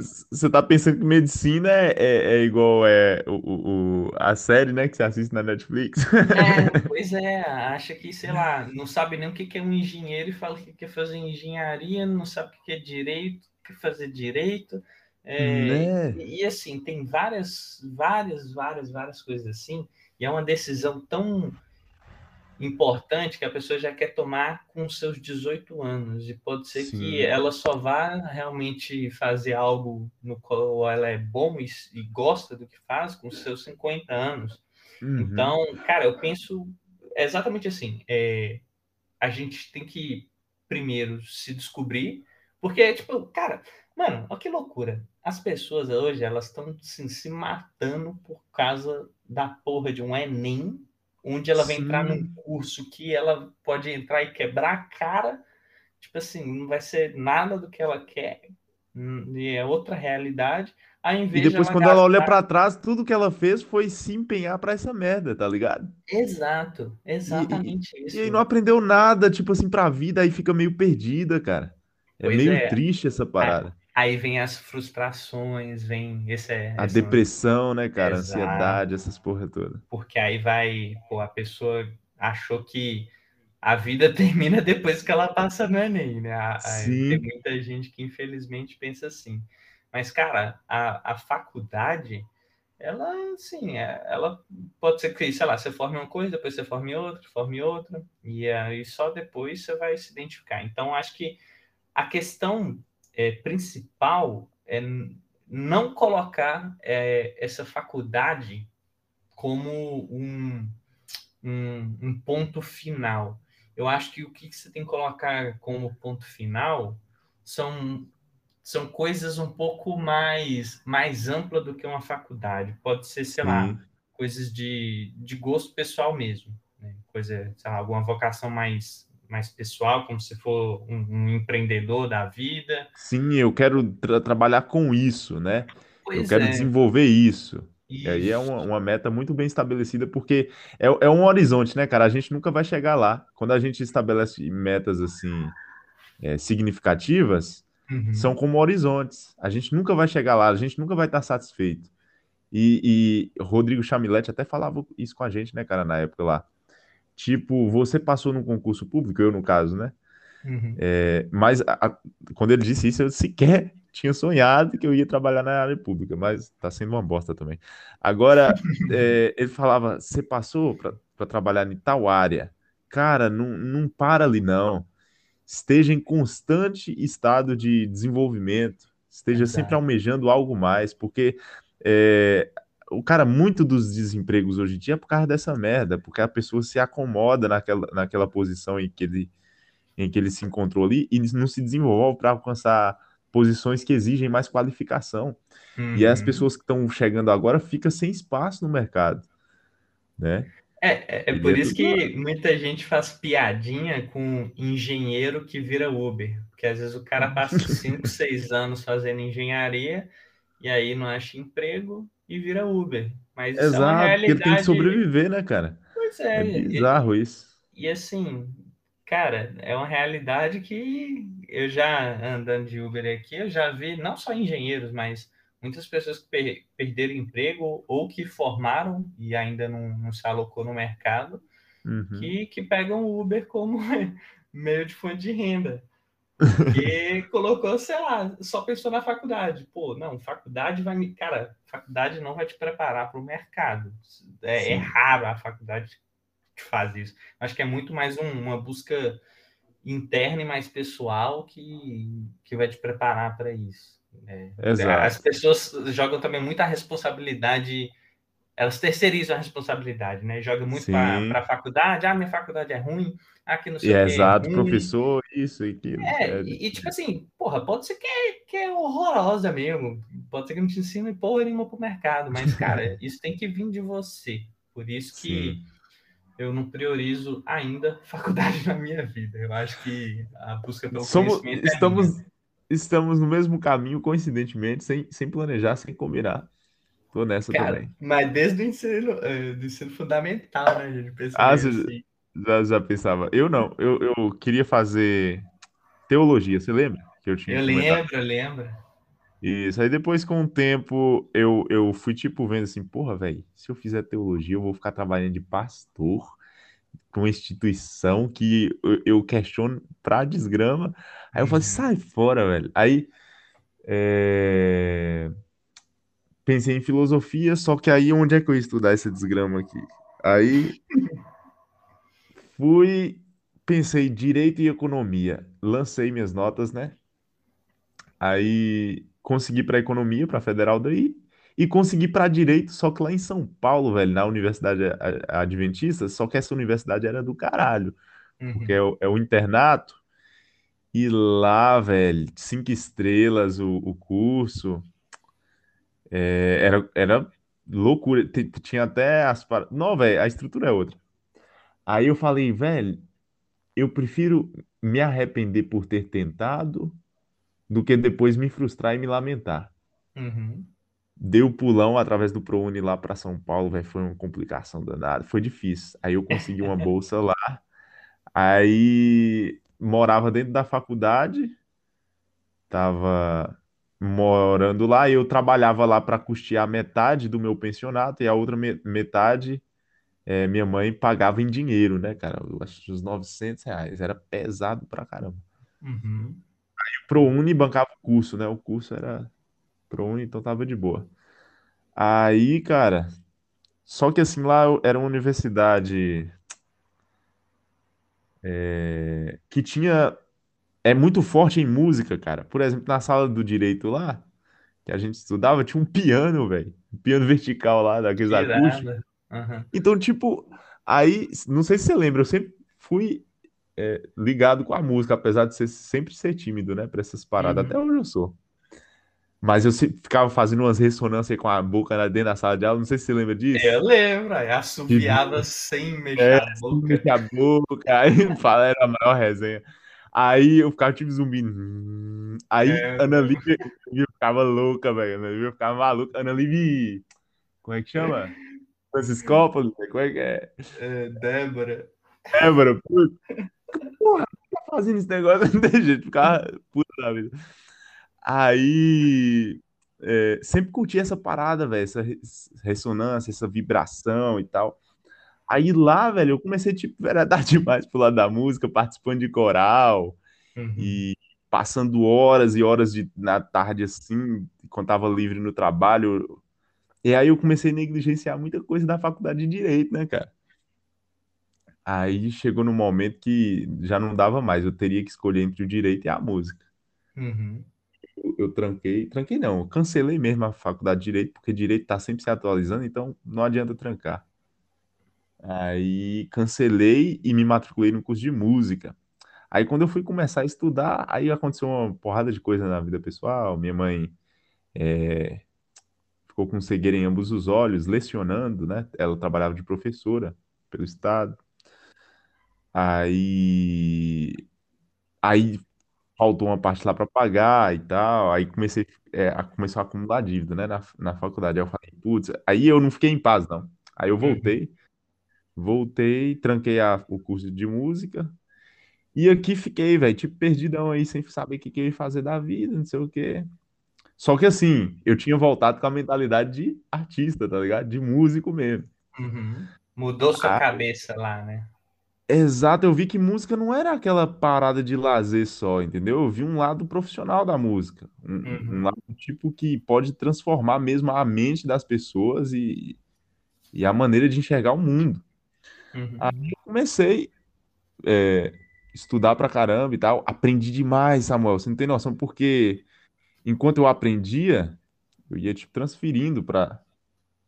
tá, pensando que medicina é, é, é igual é, o, o, a série, né, que você assiste na Netflix?
É, pois é, acha que, sei lá, não sabe nem o que é um engenheiro e fala que quer fazer engenharia, não sabe o que é direito, quer fazer direito. É, né? e, e assim, tem várias, várias, várias, várias coisas assim e é uma decisão tão importante que a pessoa já quer tomar com seus 18 anos. E pode ser Sim. que ela só vá realmente fazer algo no qual ela é bom e, e gosta do que faz com seus 50 anos. Uhum. Então, cara, eu penso exatamente assim. É, a gente tem que primeiro se descobrir, porque, tipo, cara, mano, olha que loucura. As pessoas hoje, elas estão assim, se matando por causa da porra de um Enem, onde ela vai Sim. entrar num curso que ela pode entrar e quebrar a cara, tipo assim, não vai ser nada do que ela quer, hum, e é outra realidade.
E depois, ela quando gastar... ela olha para trás, tudo que ela fez foi se empenhar para essa merda, tá ligado?
Exato, exatamente
e,
isso.
E aí não aprendeu nada, tipo assim, pra vida, aí fica meio perdida, cara. É pois meio é. triste essa parada.
Aí vem as frustrações, vem esse,
a essa... depressão, né, cara? Exato. Ansiedade, essas porra toda.
Porque aí vai, pô, a pessoa achou que a vida termina depois que ela passa no Enem, né? A, a, tem muita gente que infelizmente pensa assim. Mas, cara, a, a faculdade, ela, assim, é, ela pode ser que, sei lá, você forme uma coisa, depois você forme outra, forme outra, e aí só depois você vai se identificar. Então, acho que a questão é, principal é não colocar é, essa faculdade como um, um, um, ponto final. Eu acho que o que você tem que colocar como ponto final são, são coisas um pouco mais, mais ampla do que uma faculdade. Pode ser, sei lá, coisas de, de gosto pessoal mesmo. Né? Coisa, sei lá, alguma vocação mais mais pessoal, como se for um, um empreendedor da vida.
Sim, eu quero tra trabalhar com isso, né? Pois eu quero é. desenvolver isso. isso. E aí é uma, uma, meta muito bem estabelecida, porque é, é um horizonte, né, cara? A gente nunca vai chegar lá. Quando a gente estabelece metas assim é, significativas, uhum. são como horizontes. A gente nunca vai chegar lá, a gente nunca vai estar satisfeito. E, e Rodrigo Chamilete até falava isso com a gente, né, cara, na época lá. Tipo, você passou num concurso público, eu no caso, né? Uhum. É, mas a, a, quando ele disse isso, eu sequer tinha sonhado que eu ia trabalhar na área pública, mas tá sendo uma bosta também. Agora, é, ele falava: você passou para trabalhar em tal área, cara, não, não para ali não esteja em constante estado de desenvolvimento, esteja sempre almejando algo mais, porque é, o cara, muito dos desempregos hoje em dia é por causa dessa merda, porque a pessoa se acomoda naquela, naquela posição em que, ele, em que ele se encontrou ali e não se desenvolve para alcançar posições que exigem mais qualificação. Uhum. E as pessoas que estão chegando agora ficam sem espaço no mercado, né?
É, é, é por isso que muita gente faz piadinha com engenheiro que vira Uber. Porque às vezes o cara passa 5, 6 anos fazendo engenharia e aí não acha emprego e vira Uber. Mas
Exato, é uma realidade... porque tem que sobreviver, né, cara?
Pois é.
É bizarro
e,
isso.
E assim, cara, é uma realidade que eu já andando de Uber aqui, eu já vi não só engenheiros, mas muitas pessoas que per perderam emprego ou que formaram e ainda não, não se alocou no mercado, uhum. que, que pegam o Uber como meio de fonte de renda. E colocou, sei lá, só pensou na faculdade. Pô, não, faculdade vai me. Cara, faculdade não vai te preparar para o mercado. É, é, raro a faculdade que faz isso. Acho que é muito mais um, uma busca interna e mais pessoal que, que vai te preparar para isso. É, as pessoas jogam também muita responsabilidade, elas terceirizam a responsabilidade, né? Jogam muito para a faculdade, ah, minha faculdade é ruim, aqui não sei
e o que. É exato, é professor, isso e aquilo.
É, é, e, tipo assim, porra, pode ser que é, que é horrorosa mesmo, pode ser que não te ensine porra nenhuma pro mercado, mas, cara, isso tem que vir de você. Por isso que. Sim eu não priorizo ainda faculdade na minha vida. Eu acho que a busca pelo
Somos, conhecimento. Estamos, é estamos no mesmo caminho, coincidentemente, sem, sem planejar, sem combinar. Tô nessa Cara, também.
Mas desde o ensino, uh, do ensino fundamental, né? Gente ah,
assim. já, já pensava. Eu não, eu, eu queria fazer teologia, você lembra?
Que eu tinha eu lembro, eu lembro.
Isso, aí depois com o tempo eu, eu fui tipo vendo assim, porra, velho, se eu fizer teologia eu vou ficar trabalhando de pastor para uma instituição que eu, eu questiono pra desgrama. Aí eu falei, uhum. sai fora, velho. Aí é... pensei em filosofia, só que aí onde é que eu ia estudar essa desgrama aqui? Aí fui, pensei direito e economia, lancei minhas notas, né? Aí consegui para economia, para federal daí, e consegui para direito, só que lá em São Paulo, velho, na Universidade Adventista, só que essa universidade era do caralho, uhum. porque é o, é o, internato, e lá, velho, cinco estrelas o, o curso, é, era, era loucura, tinha até as... Não, velho, a estrutura é outra. Aí eu falei, velho, eu prefiro me arrepender por ter tentado do que depois me frustrar e me lamentar. Uhum deu pulão através do ProUni lá para São Paulo, véio, foi uma complicação danada, foi difícil. Aí eu consegui uma bolsa lá, aí morava dentro da faculdade, tava morando lá eu trabalhava lá para custear metade do meu pensionato e a outra metade é, minha mãe pagava em dinheiro, né, cara? Eu acho que uns 900 reais, era pesado pra caramba. Uhum. Aí o ProUni bancava o curso, né? O curso era ProUni, então tava de boa. Aí, cara, só que assim, lá era uma universidade é, que tinha. É muito forte em música, cara. Por exemplo, na sala do direito lá, que a gente estudava, tinha um piano, velho. Um piano vertical lá, daqueles acústicos. Uhum. Então, tipo, aí, não sei se você lembra, eu sempre fui é, ligado com a música, apesar de ser, sempre ser tímido, né, pra essas paradas. Uhum. Até hoje eu sou. Mas eu ficava fazendo umas ressonâncias com a boca dentro da sala de aula, não sei se você lembra disso.
Eu lembro, aí assobiava sem mexer
é,
a boca. Sem
mexer a boca, aí fala, era a maior resenha. Aí eu ficava tipo zumbi. Aí é, Ana Lívia ficava louca, velho. Ana Lívia ficava maluca. Ana Lívia. Como é que chama? Francis Coppola? Como é que é?
é Débora.
Débora, puta. Porra, tá fazendo esse negócio? Não tem jeito, ficava puta da vida. Aí. É, sempre curti essa parada, velho. Essa ressonância, essa vibração e tal. Aí lá, velho, eu comecei, tipo, veredar demais pro lado da música, participando de coral uhum. e passando horas e horas de, na tarde, assim, quando tava livre no trabalho. E aí eu comecei a negligenciar muita coisa da faculdade de Direito, né, cara? Aí chegou no momento que já não dava mais, eu teria que escolher entre o Direito e a música.
Uhum.
Eu, eu, tranquei, tranquei não, eu cancelei mesmo a faculdade de Direito, porque Direito tá sempre se atualizando, então não adianta trancar. Aí cancelei e me matriculei no curso de música. Aí quando eu fui começar a estudar, aí aconteceu uma porrada de coisa na vida pessoal. Minha mãe é, ficou com cegueira em ambos os olhos, lecionando, né? Ela trabalhava de professora pelo estado. Aí, aí faltou uma parte lá para pagar e tal. Aí comecei é, a começou a acumular dívida, né? Na, na faculdade. Aí eu falei, putz, aí eu não fiquei em paz, não. Aí eu voltei. Voltei, tranquei a, o curso de música. E aqui fiquei, velho, tipo, perdidão aí, sem saber o que, que eu ia fazer da vida, não sei o quê. Só que assim, eu tinha voltado com a mentalidade de artista, tá ligado? De músico mesmo.
Uhum. Mudou sua ah, cabeça lá, né?
Exato, eu vi que música não era aquela parada de lazer só, entendeu? Eu vi um lado profissional da música. Um, uhum. um lado tipo que pode transformar mesmo a mente das pessoas e, e a maneira de enxergar o mundo.
Uhum.
Aí eu comecei a é, estudar pra caramba e tal. Aprendi demais, Samuel. Você não tem noção, porque enquanto eu aprendia, eu ia tipo transferindo para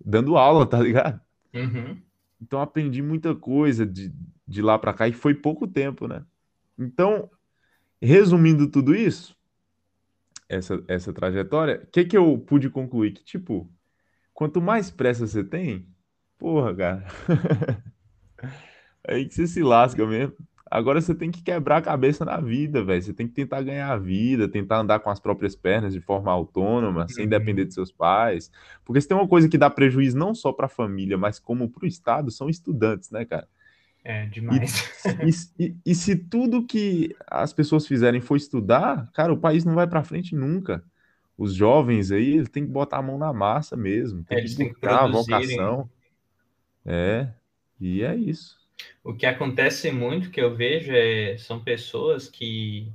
dando aula, tá ligado?
Uhum.
Então aprendi muita coisa de, de lá para cá e foi pouco tempo, né? Então, resumindo tudo isso, essa, essa trajetória, o que, que eu pude concluir? Que, tipo, quanto mais pressa você tem, porra, cara, Aí que você se lasca mesmo. Agora você tem que quebrar a cabeça na vida, velho. Você tem que tentar ganhar a vida, tentar andar com as próprias pernas de forma autônoma, uhum. sem depender de seus pais. Porque se tem uma coisa que dá prejuízo não só para a família, mas como para o Estado, são estudantes, né, cara?
É, demais.
E, e, e, se tudo que as pessoas fizerem for estudar, cara, o país não vai para frente nunca. Os jovens aí, eles têm que botar a mão na massa mesmo, tem é, que buscar a vocação. É, e é isso.
O que acontece muito que eu vejo é, são pessoas que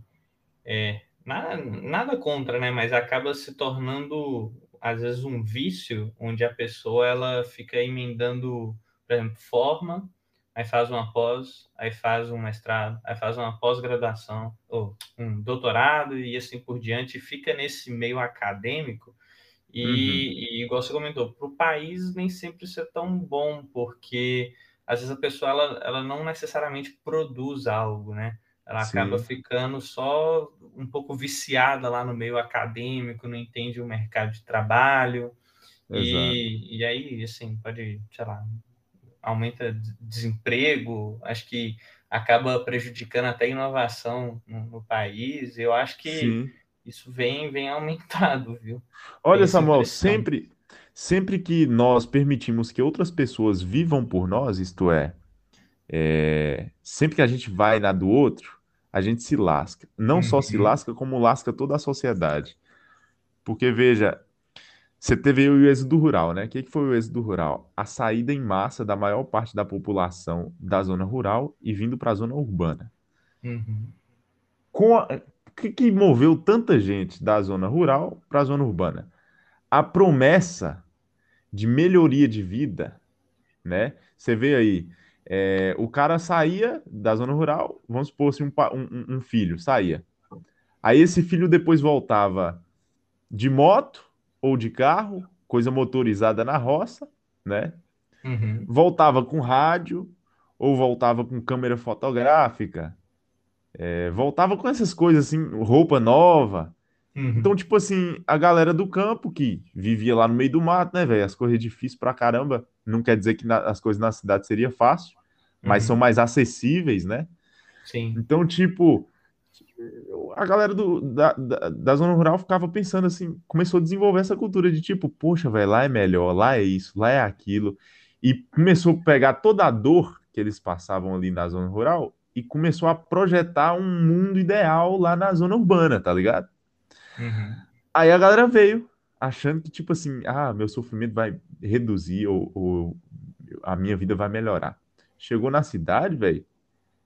é, nada, nada contra, né? Mas acaba se tornando às vezes um vício onde a pessoa ela fica emendando, por exemplo, forma, aí faz uma pós, aí faz um mestrado, aí faz uma pós-graduação ou um doutorado e assim por diante, fica nesse meio acadêmico. E, uhum. e igual você comentou, para o país nem sempre isso é tão bom, porque às vezes a pessoa ela, ela não necessariamente produz algo, né? Ela Sim. acaba ficando só um pouco viciada lá no meio acadêmico, não entende o mercado de trabalho. E, e aí, assim, pode, sei lá, aumenta desemprego, acho que acaba prejudicando até a inovação no, no país. Eu acho que Sim. isso vem, vem aumentado, viu?
Olha, Samuel, sempre, Sempre que nós permitimos que outras pessoas vivam por nós, isto é, é sempre que a gente vai na do outro, a gente se lasca. Não só se uhum. lasca, como lasca toda a sociedade. Porque, veja, você teve o êxodo rural, né? O que foi o êxodo rural? A saída em massa da maior parte da população da zona rural e vindo para a zona urbana.
Uhum.
Com a... O que, que moveu tanta gente da zona rural para a zona urbana? A promessa de melhoria de vida, né? Você vê aí, é, o cara saía da zona rural, vamos supor assim, um, um, um, filho saía. Aí esse filho depois voltava de moto ou de carro, coisa motorizada na roça, né?
Uhum.
Voltava com rádio ou voltava com câmera fotográfica, é, voltava com essas coisas assim, roupa nova, Uhum. Então, tipo assim, a galera do campo que vivia lá no meio do mato, né, velho? As coisas difíceis pra caramba. Não quer dizer que na, as coisas na cidade seria fácil, mas uhum. são mais acessíveis, né?
Sim.
Então, tipo, a galera do, da, da, da, zona rural ficava pensando assim, começou a desenvolver essa cultura de tipo, poxa, velho, lá é melhor, lá é isso, lá é aquilo. E começou a pegar toda a dor que eles passavam ali na zona rural e começou a projetar um mundo ideal lá na zona urbana, tá ligado?
Uhum.
Aí a galera veio achando que, tipo assim, ah, meu sofrimento vai reduzir ou, ou a minha vida vai melhorar. Chegou na cidade, velho,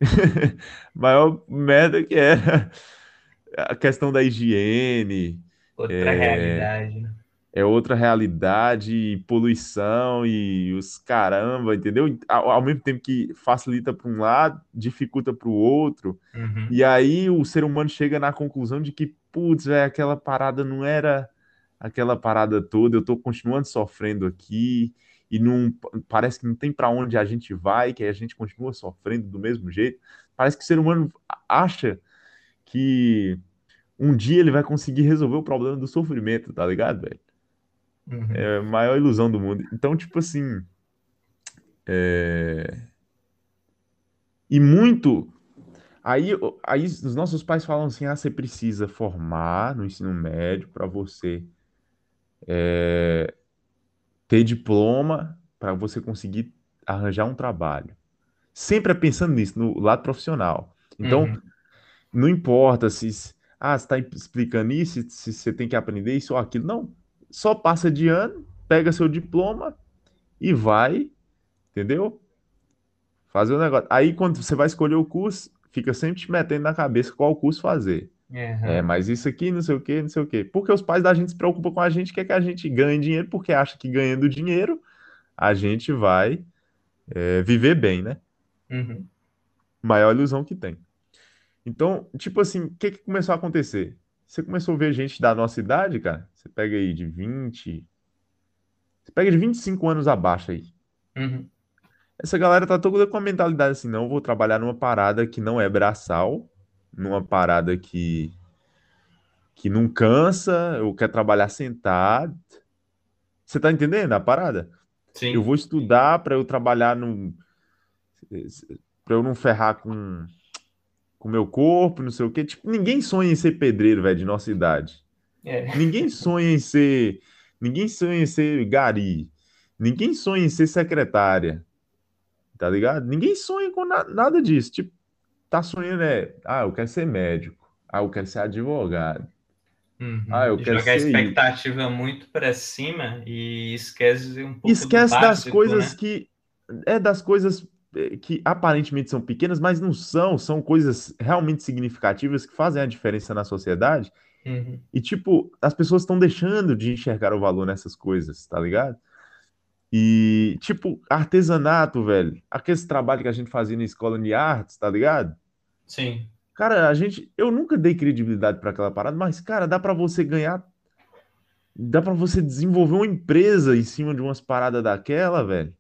maior merda que era a questão da higiene.
Outra é, realidade, né?
É outra realidade, poluição e os caramba, entendeu? Ao, ao mesmo tempo que facilita para um lado, dificulta para o outro.
Uhum.
E aí o ser humano chega na conclusão de que, putz, velho, aquela parada não era aquela parada toda, eu tô continuando sofrendo aqui e não parece que não tem para onde a gente vai, que a gente continua sofrendo do mesmo jeito. Parece que o ser humano acha que um dia ele vai conseguir resolver o problema do sofrimento, tá ligado, velho?
Uhum.
É a maior ilusão do mundo. Então, tipo assim. É... E muito. Aí, aí os nossos pais falam assim: ah, você precisa formar no ensino médio para você é, ter diploma para você conseguir arranjar um trabalho. Sempre é pensando nisso, no lado profissional. Então, uhum. não importa se ah, você está explicando isso, se você tem que aprender isso ou aquilo. Não. Só passa de ano, pega seu diploma e vai, entendeu? Fazer o negócio. Aí, quando você vai escolher o curso, fica sempre te metendo na cabeça qual curso fazer.
Uhum.
É, mas isso aqui, não sei o que, não sei o que. Porque os pais da gente se preocupam com a gente, quer que a gente ganhe dinheiro, porque acha que ganhando dinheiro a gente vai é, viver bem, né?
Uhum.
Maior ilusão que tem. Então, tipo assim, o que, que começou a acontecer? Você começou a ver gente da nossa idade, cara. Você pega aí de 20. Você pega de 25 anos abaixo aí.
Uhum.
Essa galera tá toda com a mentalidade assim: não, vou trabalhar numa parada que não é braçal numa parada que que não cansa, eu quero trabalhar sentado. Você tá entendendo a parada?
Sim.
Eu vou estudar para eu trabalhar no para eu não ferrar com com meu corpo, não sei o quê. Tipo, ninguém sonha em ser pedreiro, velho, de nossa idade.
É.
Ninguém sonha em ser ninguém sonha em ser gari. Ninguém sonha em ser secretária. Tá ligado? Ninguém sonha com na nada disso. Tipo, tá sonhando é, ah, eu quero ser médico, ah, eu quero ser advogado.
Uhum. Ah, eu quero Jogar a expectativa isso. muito para cima e esquece um pouco
Esquece básico, das coisas né? que é das coisas que aparentemente são pequenas, mas não são, são coisas realmente significativas que fazem a diferença na sociedade.
Uhum.
E tipo, as pessoas estão deixando de enxergar o valor nessas coisas, tá ligado? E, tipo, artesanato, velho. Aquele trabalho que a gente fazia na escola de artes, tá ligado?
Sim.
Cara, a gente. Eu nunca dei credibilidade para aquela parada, mas, cara, dá para você ganhar. Dá para você desenvolver uma empresa em cima de umas paradas daquela, velho.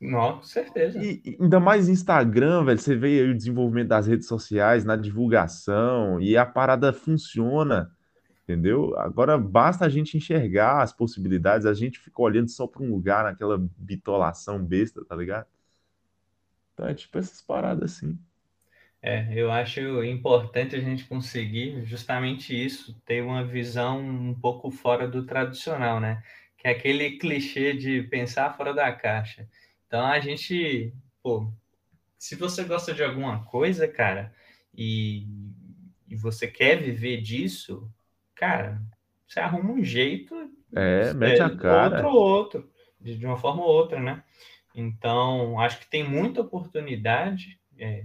Não, com certeza.
E, ainda mais Instagram, velho. Você vê aí o desenvolvimento das redes sociais, na divulgação, e a parada funciona. Entendeu? Agora basta a gente enxergar as possibilidades, a gente fica olhando só para um lugar naquela bitolação besta, tá ligado? Então é tipo essas paradas assim.
É, eu acho importante a gente conseguir justamente isso, ter uma visão um pouco fora do tradicional, né? Que é aquele clichê de pensar fora da caixa. Então a gente, pô, se você gosta de alguma coisa, cara, e, e você quer viver disso, cara, você arruma um jeito.
É, mete a cara.
Outro ou outro, de, uma forma ou outra, né? Então, acho que tem muita oportunidade, é,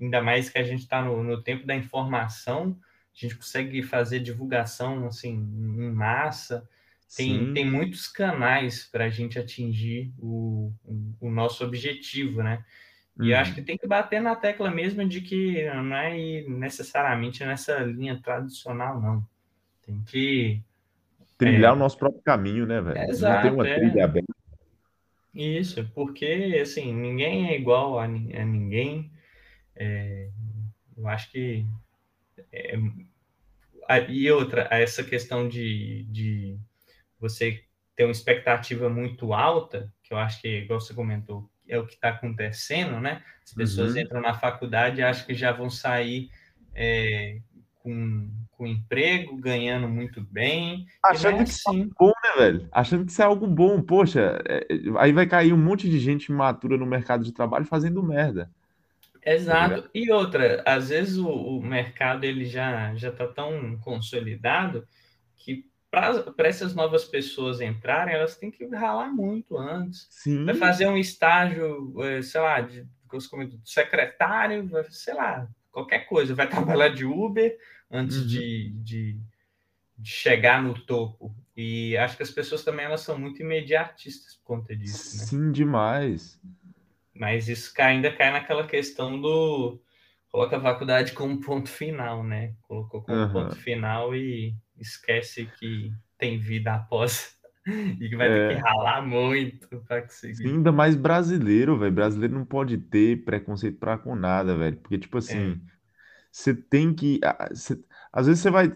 ainda mais que a gente está no, no tempo da informação, a gente consegue fazer divulgação assim em massa. Tem, tem muitos canais para a gente atingir o, o, nosso objetivo, né? E uhum. acho que tem que bater na tecla mesmo de que não é necessariamente nessa linha tradicional, não. Tem que.
Trilhar é, o nosso próprio caminho, né, velho?
Exato,
Não tem uma
é.
trilha aberta.
Isso, porque, assim, ninguém é igual a, a ninguém. É, eu acho que é, e outra, essa questão de, de você ter uma expectativa muito alta, que eu acho que, igual você comentou, é o que está acontecendo, né? As pessoas uhum. entram na faculdade e acham que já vão sair é, com, com emprego, ganhando muito bem.
Achando é que isso é assim. bom, né, velho? Achando que isso é algo bom. Poxa, é, aí vai cair um monte de gente imatura no mercado de trabalho fazendo merda.
Exato. E outra, às vezes o, o mercado ele já já está tão consolidado que para essas novas pessoas entrarem, elas têm que ralar muito antes. Sim. Vai fazer um estágio, eh, sei lá, de, de secretário, sei lá, qualquer coisa. Vai trabalhar de Uber antes uhum. de, de, de, chegar no topo. E acho que as pessoas também elas são muito imediatistas por conta disso.
Né? Sim, demais.
Mas isso ainda cai naquela questão do coloca a faculdade como ponto final, né? Colocou como uhum. ponto final e esquece que tem vida após e que vai é. ter que ralar muito para conseguir.
ainda mais brasileiro, velho. Brasileiro não pode ter preconceito pra com nada, velho. Porque, tipo assim, é. você tem que. Você, às vezes você vai.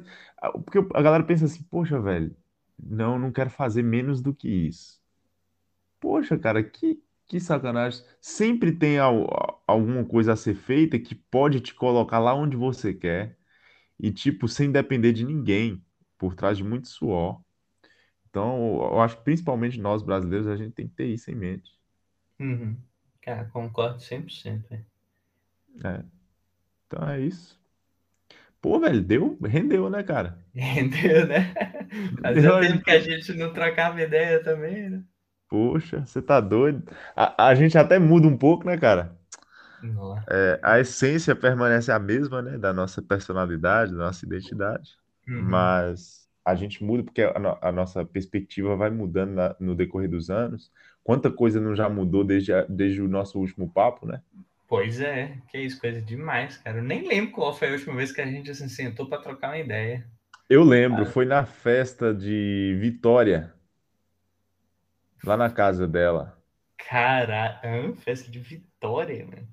Porque a galera pensa assim, poxa, velho, não, não quero fazer menos do que isso. Poxa, cara, que, que sacanagem. Sempre tem al, alguma coisa a ser feita que pode te colocar lá onde você quer. E, tipo, sem depender de ninguém por trás de muito suor. Então, eu acho que principalmente nós brasileiros, a gente tem que ter isso em mente.
Uhum. Cara, concordo 100%. Véio.
É. Então é isso. Pô, velho, deu, rendeu, né, cara?
Rendeu, né? Fazia deu, tempo que a gente não trocava ideia também, né?
Poxa, você tá doido? A, a gente até muda um pouco, né, cara? É, a essência permanece a mesma, né? Da nossa personalidade, da nossa identidade. Uhum. Mas a gente muda porque a, a nossa perspectiva vai mudando na, no decorrer dos anos. Quanta coisa não já mudou desde, a, desde o nosso último papo, né?
Pois é, que isso, coisa demais, cara. Eu nem lembro qual foi a última vez que a gente assim, sentou para trocar uma ideia.
Eu lembro, ah. foi na festa de Vitória, lá na casa dela.
Caralho, festa de Vitória, mano.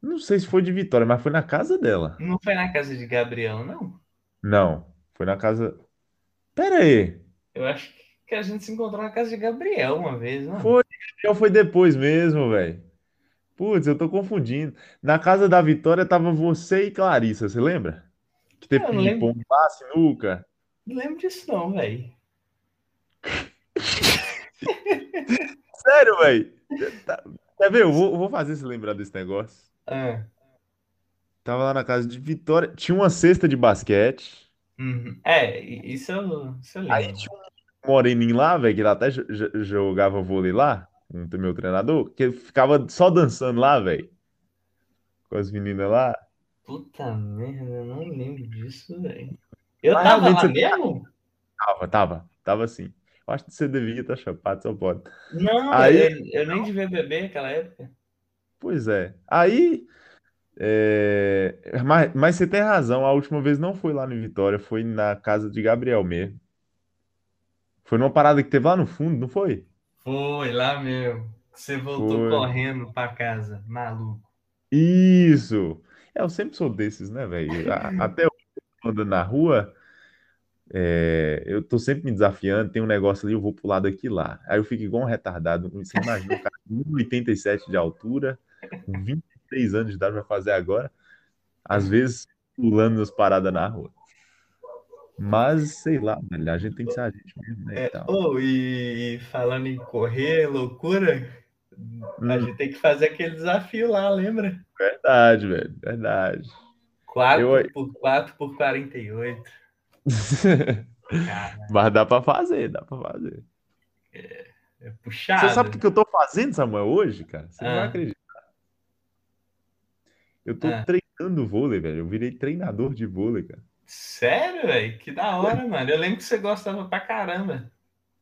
Não sei se foi de Vitória, mas foi na casa dela.
Não foi na casa de Gabriel, não?
Não, foi na casa. Pera aí.
Eu acho que a gente se encontrou na casa de Gabriel uma vez, não?
Foi, Gabriel foi depois mesmo, velho. Putz, eu tô confundindo. Na casa da Vitória tava você e Clarissa, você lembra? Que teve ping-pong lá, sinuca.
Não lembro disso não, velho.
Sério, velho? Tá, quer ver? Eu vou, vou fazer você lembrar desse negócio. Ah. Tava lá na casa de Vitória. Tinha uma cesta de basquete.
Uhum. É, isso eu, isso eu lembro.
Aí tinha um moreninho lá, velho, que lá até jogava vôlei lá, o meu treinador, que ficava só dançando lá, velho. Com as meninas lá.
Puta merda, eu não lembro disso, velho. Eu Mas tava lá mesmo?
Tava, tava. Tava assim. Eu acho que você devia estar chapado, só pode.
Não, aí... eu, eu nem devia beber naquela época.
Pois é. Aí é, mas, mas você tem razão, a última vez não foi lá no Vitória, foi na casa de Gabriel mesmo. Foi numa parada que teve lá no fundo, não foi?
Foi, lá mesmo. Você voltou foi. correndo pra casa, maluco.
Isso! É, eu sempre sou desses, né, velho? Até eu andando na rua, é, eu tô sempre me desafiando, tem um negócio ali, eu vou pro lado aqui lá. Aí eu fico igual um retardado. Você imagina, um cara com 1,87 de altura, com 20 três anos de idade vai fazer agora. Às vezes pulando as paradas na rua. Mas, sei lá, a gente tem que ser a gente mesmo, né?
É, oh, e falando em correr, loucura, hum. a gente tem que fazer aquele desafio lá, lembra?
Verdade, velho, verdade.
4 Eu... por 4 por 48.
Mas dá pra fazer, dá pra fazer.
É, é puxado.
Você sabe o que eu tô fazendo, Samuel, hoje, cara? Você ah. não vai acreditar. Eu tô é. treinando vôlei, velho. Eu virei treinador de vôlei, cara.
Sério, velho? Que da hora, mano. Eu lembro que você gostava pra caramba.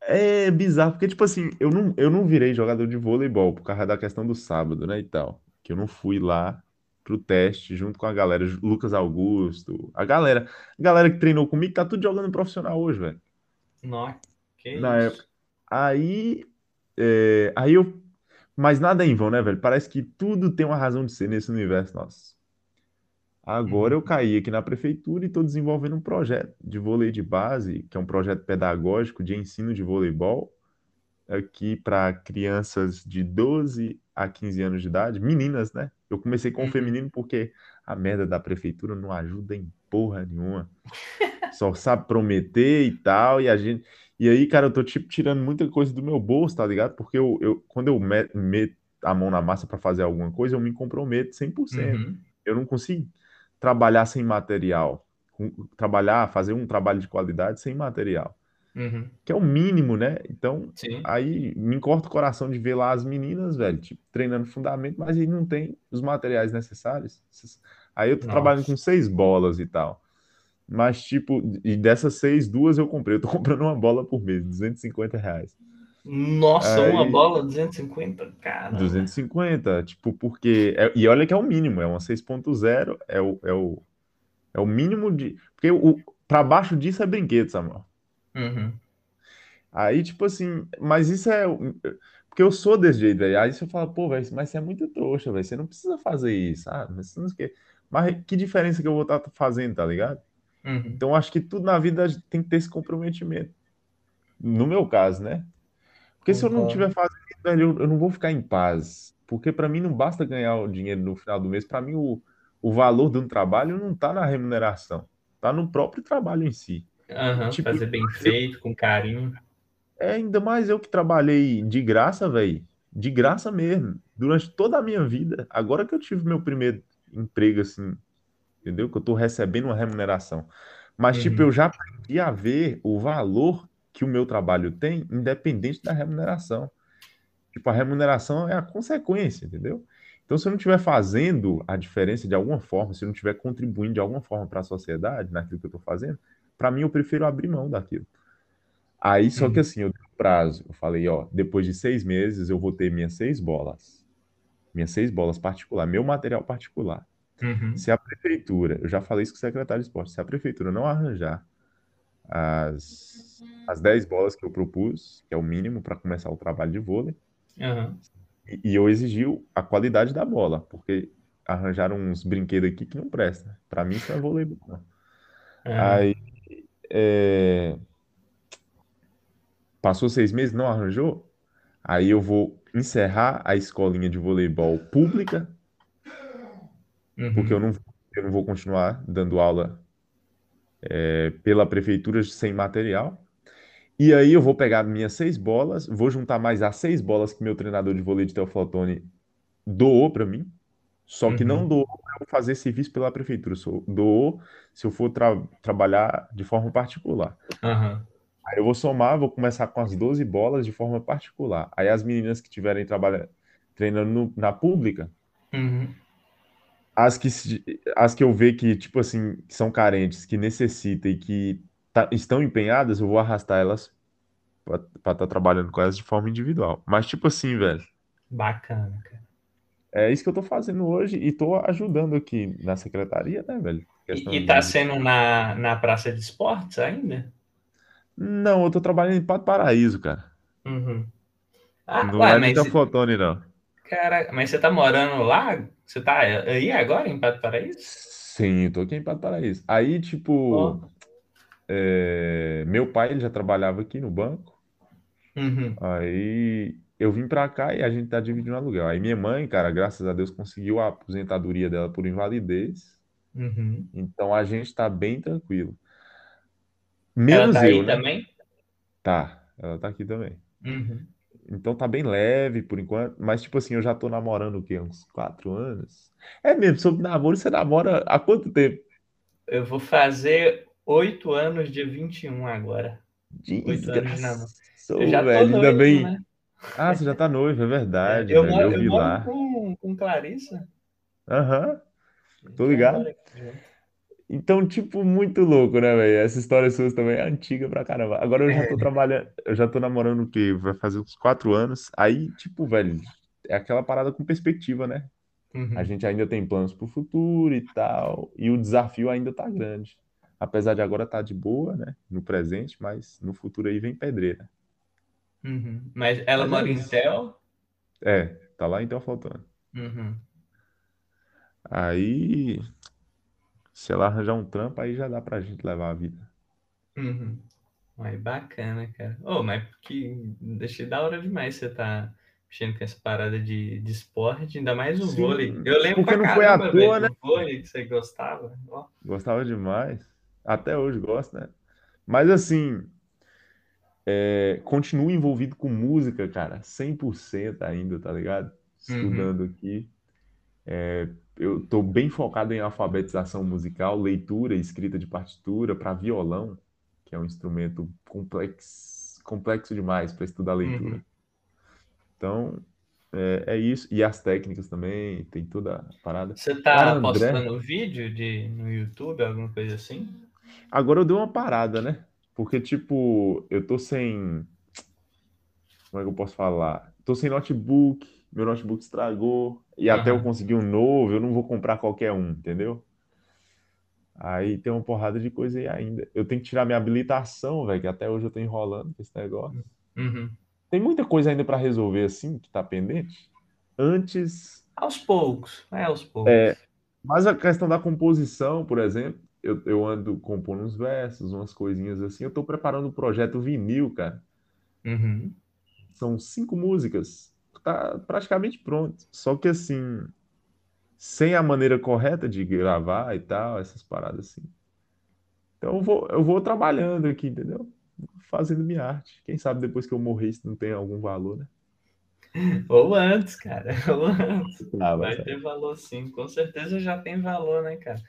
É bizarro, porque, tipo assim, eu não, eu não virei jogador de voleibol por causa da questão do sábado, né, e tal. Que eu não fui lá pro teste junto com a galera, Lucas Augusto, a galera, a galera que treinou comigo tá tudo jogando profissional hoje, velho.
Nossa, que
Na isso. Época. Aí, é, aí eu mas nada é em vão, né, velho? Parece que tudo tem uma razão de ser nesse universo nosso. Agora eu caí aqui na prefeitura e estou desenvolvendo um projeto de vôlei de base, que é um projeto pedagógico de ensino de voleibol, aqui para crianças de 12 a 15 anos de idade, meninas, né? Eu comecei com o
Uhum.
feminino porque a merda da prefeitura não ajuda em porra nenhuma. Só sabe prometer e tal, e a gente. E aí, cara, eu tô tipo tirando muita coisa do meu bolso, tá ligado? Porque eu, eu quando eu me- meto a mão na massa para fazer alguma coisa, eu me comprometo 100%.
Uhum.
Eu não consigo trabalhar sem material, trabalhar, fazer um trabalho de qualidade sem material,
Uhum.
que é o mínimo, né? Então,
Sim.
aí me encorta o coração de ver lá as meninas, velho, tipo, treinando fundamento, mas aí não tem os materiais necessários. Aí eu tô
Nossa.
trabalhando com seis bolas e tal. Mas, tipo, e dessas seis, duas eu comprei. Eu tô comprando uma bola por mês, 250 reais.
Nossa,
Aí-
uma bola 250, cara.
250, tipo, porque. é- e olha que é o mínimo, é uma 6.0, é o, é, o, é o mínimo de. Porque o, pra baixo disso é brinquedo, Samuel.
Uhum.
Aí, tipo assim, mas isso é. Porque eu sou desse jeito, velho. Aí você fala, pô, velho, mas você é muito trouxa, velho. Você não precisa fazer isso, ah, mas não sei o quê. Mas que diferença que eu vou estar fazendo, tá ligado?
Uhum.
Então, acho que tudo na vida tem que ter esse comprometimento. No meu caso, né? Porque se eu não estiver fazendo eu, eu não vou ficar em paz. Porque para mim não basta ganhar o dinheiro no final do mês. Para mim, o, o valor de um trabalho não tá na remuneração, tá no próprio trabalho em si.
Aham,
Tipo,
fazer bem feito, com carinho.
É ainda mais eu que trabalhei de graça, velho. De graça mesmo. Durante toda a minha vida. Agora que eu tive meu primeiro emprego, assim, entendeu? Que eu tô recebendo uma remuneração. Mas, tipo,
Uhum.
eu já aprendi a ver o valor que o meu trabalho tem, independente da remuneração. Tipo, a remuneração é a consequência, entendeu? Então, se eu não estiver fazendo a diferença de alguma forma, se eu não estiver contribuindo de alguma forma para a sociedade, naquilo que eu estou fazendo, para mim eu prefiro abrir mão daquilo. Aí, só que
Uhum.
assim, eu dei um prazo. Eu falei, ó, depois de seis meses eu vou ter minhas seis bolas. Minhas seis bolas particular, meu material particular.
Uhum.
Se a prefeitura, eu já falei isso com o secretário de esporte, se a prefeitura não arranjar as, as 10 bolas que eu propus, que é o mínimo para começar o trabalho de vôlei,
Aham.
e, e eu exigi a qualidade da bola, porque arranjaram uns brinquedos aqui que não presta. Para mim isso é voleibol, não.
Aham.
Aí, é, passou seis meses, não arranjou? Aí eu vou encerrar a escolinha de voleibol pública,
Uhum.
porque eu não, eu não vou continuar dando aula é, pela prefeitura sem material. E aí eu vou pegar minhas seis bolas, vou juntar mais as seis bolas que meu treinador de vôlei de Teoflotone doou para mim, só que não
Uhum.
doou para eu fazer serviço pela prefeitura, só doou se eu for tra- trabalhar de forma particular.
Aham.
Aí eu vou somar, vou começar com as 12 bolas de forma particular. Aí as meninas que estiverem trabalhando, treinando no- na pública,
Uhum.
As que, as que eu ver que, tipo assim, que são carentes, que necessitam e que tá- estão empenhadas, eu vou arrastar elas pra estar trabalhando com elas de forma individual. Mas, tipo assim, velho,
Bacana, cara.
é isso que eu tô fazendo hoje e tô ajudando aqui na secretaria, né, velho?
E, e tá
de-
sendo na, na praça de esportes ainda?
Não, eu tô trabalhando em Pato Paraíso, cara.
Uhum. Ah,
Não
ué,
é
mas,
fotone, não.
Cara, mas você tá morando lá? Você tá aí agora em Pato Paraíso?
Sim, eu tô aqui em Pato Paraíso. Aí, tipo,
Ó.
é, meu pai ele já trabalhava aqui no banco.
Uhum.
Aí eu vim pra cá e a gente tá dividindo aluguel. Aí minha mãe, cara, graças a Deus, conseguiu a aposentadoria dela por invalidez.
Uhum.
Então a gente tá bem tranquilo.
Ela
Menos
tá
eu,
aí
né?
também?
Tá, ela tá aqui também.
Uhum.
Então tá bem leve por enquanto. Mas, tipo assim, eu já tô namorando o quê? Uns quatro anos? É mesmo, sobre namoro, você namora há quanto tempo?
Eu vou fazer oito anos dia 21 agora. Oito anos de namoro. Eu já tô
velho, ainda
noivo,
bem.
né?
Ah, você já tá noivo, é verdade,
eu
velho.
moro,
Eu
eu moro com, com Clarissa.
Aham, tô
Já
ligado. Então, tipo, muito louco, né, velho? Essa história sua também é antiga pra caramba. Agora eu já tô trabalhando, eu já tô namorando o quê? Vai fazer uns quatro anos. Aí, tipo, velho, é aquela parada com perspectiva, né?
Uhum.
A gente ainda tem planos pro futuro e tal, e o desafio ainda tá grande. Apesar de agora tá de boa, né? No presente, mas no futuro aí vem pedreira.
Uhum. Mas ela
Mas é
mora em
isso.
Tel?
É, tá lá então faltando.
Uhum.
Aí, Se ela arranjar um trampo, aí já dá pra gente levar a vida.
Uhum. Ué, bacana, cara. Ô, mas que deixei da hora demais você tá mexendo com essa parada de, de esporte, ainda mais o
Sim,
vôlei. Eu lembro
porque não foi à toa,
velho,
né?
do vôlei que você gostava. Ó.
Gostava demais. Até hoje gosto, né? Mas assim, é, continuo envolvido com música, cara, 100% ainda, tá ligado? Estudando aqui. É, eu tô bem focado em alfabetização musical, leitura e escrita de partitura para violão, que é um instrumento complexo, complexo demais para estudar leitura.
Uhum.
Então, é, é isso. E as técnicas também, tem toda a parada.
Você tá
Cara, André-
postando vídeo de, no YouTube, alguma coisa assim?
Agora eu dei uma parada, né? Porque, tipo, eu tô sem. Como é que eu posso falar? Tô sem notebook, meu notebook estragou, e até eu conseguir um novo, eu não vou comprar qualquer um, entendeu? Aí tem uma porrada de coisa aí ainda. Eu tenho que tirar minha habilitação, velho, que até hoje eu tô enrolando com esse negócio.
Uhum.
Tem muita coisa ainda pra resolver, assim, que tá pendente. Antes.
Aos poucos, é aos poucos.
É. Mas a questão da composição, por exemplo, eu, eu ando compondo uns versos, umas coisinhas assim. Eu tô preparando um projeto vinil, cara.
Uhum.
São cinco músicas. Tá praticamente pronto. Só que assim, sem a maneira correta de gravar e tal, essas paradas assim. Então eu vou, eu vou trabalhando aqui, entendeu? Fazendo minha arte. Quem sabe depois que eu morrer isso não tem algum valor, né?
Ou antes, cara. Ou antes.
Ah,
Vai ter valor sim. Com certeza já tem valor, né, cara?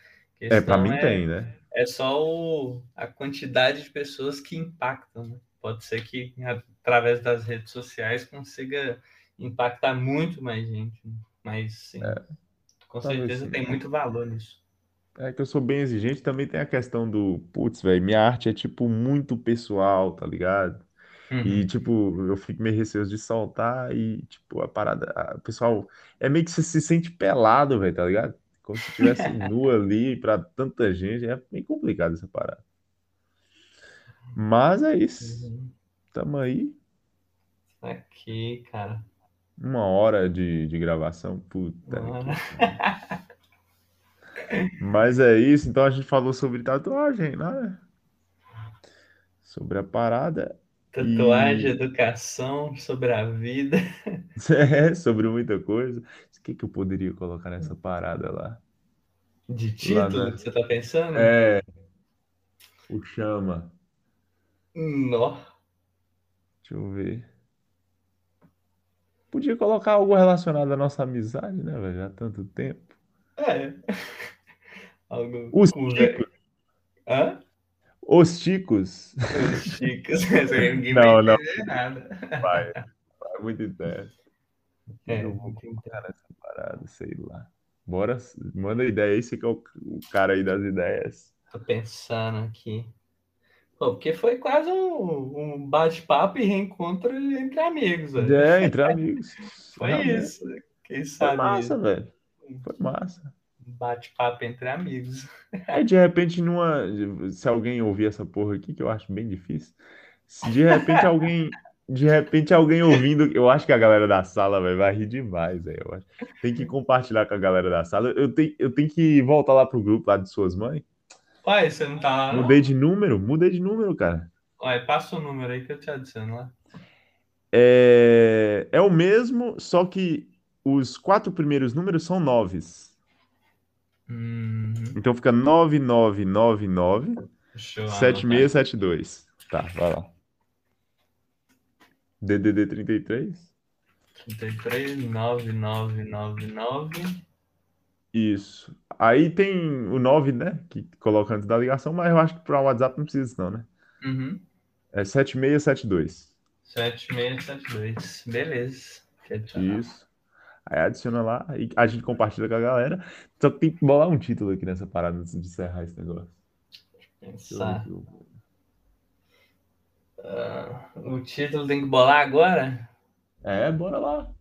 É, pra
questão
mim
é,
tem, né?
é só o, a quantidade de pessoas que impactam, né? Pode ser que através das redes sociais consiga impactar muito mais gente. né? Mas sim, com
talvez
certeza
sim.
tem muito valor nisso.
É que eu sou bem exigente, também tem a questão do, putz, velho, minha arte é tipo muito pessoal, tá ligado? E,
Uhum.
tipo, eu fico meio receoso de soltar e, tipo, a parada. a- O pessoal é meio que você se sente pelado, velho, tá ligado? Como se estivesse nu ali pra tanta gente. É bem complicado essa parada. Mas é isso.
Uhum.
Tamo aí.
Aqui, cara.
Uma hora de, de gravação. Puta
Mano.
que. Mas é isso. Então a gente falou sobre tatuagem, né? Sobre a parada.
Tatuagem,
E-
educação, sobre a vida.
É, sobre muita coisa. O que que eu poderia colocar nessa parada lá?
De
Lá
título
na-
que você tá pensando?
É. O chama.
Nó.
Deixa eu ver. Podia colocar algo relacionado à nossa amizade, né, velho? Já há tanto tempo.
É. Algo
Os Ticos.
Hã?
Os Ticos.
Os chicos. Ninguém
Não, não.
nada.
Vai. Vai muito ideia.
É,
eu vou colocar nessa parada? Sei lá. Bora, manda ideia aí, você que é o, o cara aí das ideias.
Tô pensando aqui. Porque foi quase um, um bate-papo e reencontro entre amigos, velho.
É, entre amigos.
Foi
Realmente.
isso. Quem
Foi
sabe
massa, velho. Foi massa.
um bate-papo entre amigos.
Aí, de repente, numa. Se alguém ouvir essa porra aqui, que eu acho bem difícil. Se de repente alguém. De repente, alguém ouvindo. Eu acho que a galera da sala véio, vai rir demais, acho. Tem que compartilhar com a galera da sala. Eu tenho, eu tenho que voltar lá pro grupo lá de suas mães.
Uai, você não tá?
Mudei de número, mudei de número, cara.
Uai, passa o número aí que eu te adiciono lá.
É, é o mesmo, só que os quatro primeiros números são noves.
Uhum.
Então fica 9999
Deixa eu
7672. Tá, vai lá. DDD 33.
33 9999
Isso. Aí tem o 9, né? Que coloca antes da ligação, mas eu acho que para o WhatsApp não precisa não, né?
uhum.
É 7672.
7672. Beleza.
Isso. Aí adiciona lá e a gente compartilha com a galera. Só tem que bolar um título aqui nessa parada antes de encerrar esse negócio. Deixa eu
Pensar.
aqui o-
título tem que bolar agora?
É, bora lá.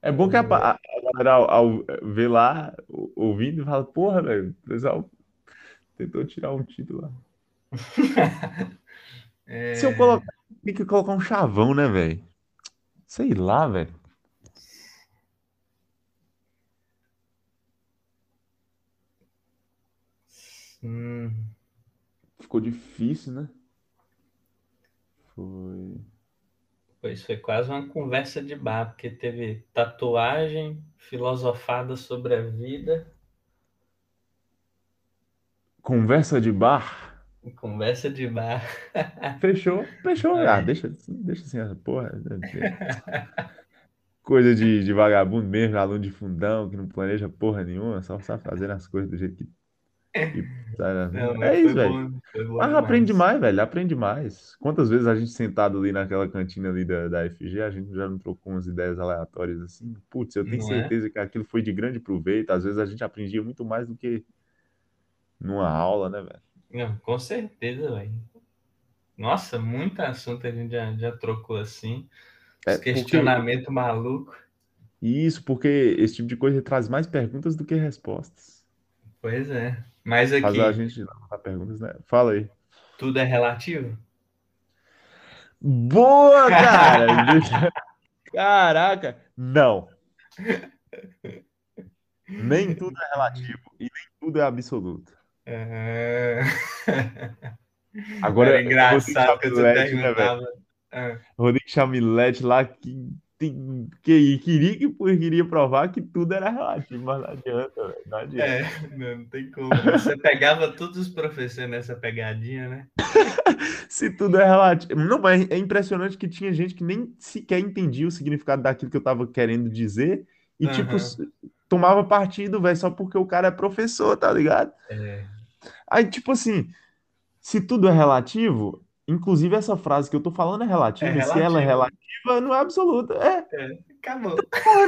É bom que a- a galera ao, ao ver lá, ouvindo, fala, porra, velho, o pessoal tentou tirar um título lá.
É,
Se eu colocar, tem que colocar um chavão, né, velho? Sei lá, velho. ficou difícil, né? Foi.
Pois foi quase uma conversa de bar, porque teve tatuagem, filosofada sobre a vida.
Conversa de bar?
Conversa de bar.
Fechou, fechou. É. Ah, deixa, deixa assim, essa porra. Coisa de, de vagabundo mesmo, aluno de fundão, que não planeja porra nenhuma, só sabe fazer as coisas do jeito que não, é isso, velho. Mas aprende mais, velho. Aprende mais. Quantas vezes a gente sentado ali naquela cantina ali da, da FG, a gente já não trocou umas ideias aleatórias assim? Putz, eu tenho não é? certeza é? que aquilo foi de grande proveito. Às vezes a gente aprendia muito mais do que numa aula, né, velho?
Não, com certeza, velho. Nossa, muito assunto a gente já, já trocou assim. É, questionamento porque... maluco.
Isso, porque esse tipo de coisa traz mais perguntas do que respostas.
Pois é. Mas aqui. Fazer
a gente levantar perguntas, né? Fala aí.
Tudo é relativo?
Boa, cara! Caraca! Não. Nem tudo é relativo e nem tudo é absoluto. É... Agora,
Era engraçado que você né, perguntava.
Né, Rodrigo Chamilete lá que que, queria que queria provar que tudo era relativo, mas não adianta, véio, não adianta.
É, não, não, tem como. Você pegava todos os professores nessa pegadinha, né?
Se tudo é relativo. Não, mas é impressionante que tinha gente que nem sequer entendia o significado daquilo que eu tava querendo dizer e, uhum. tipo, tomava partido, velho, só porque o cara é professor, tá ligado? É. Aí, tipo assim, se tudo é relativo, Inclusive, essa frase que eu tô falando é relativa. É se ela é relativa, não é absoluta. É.
é acabou.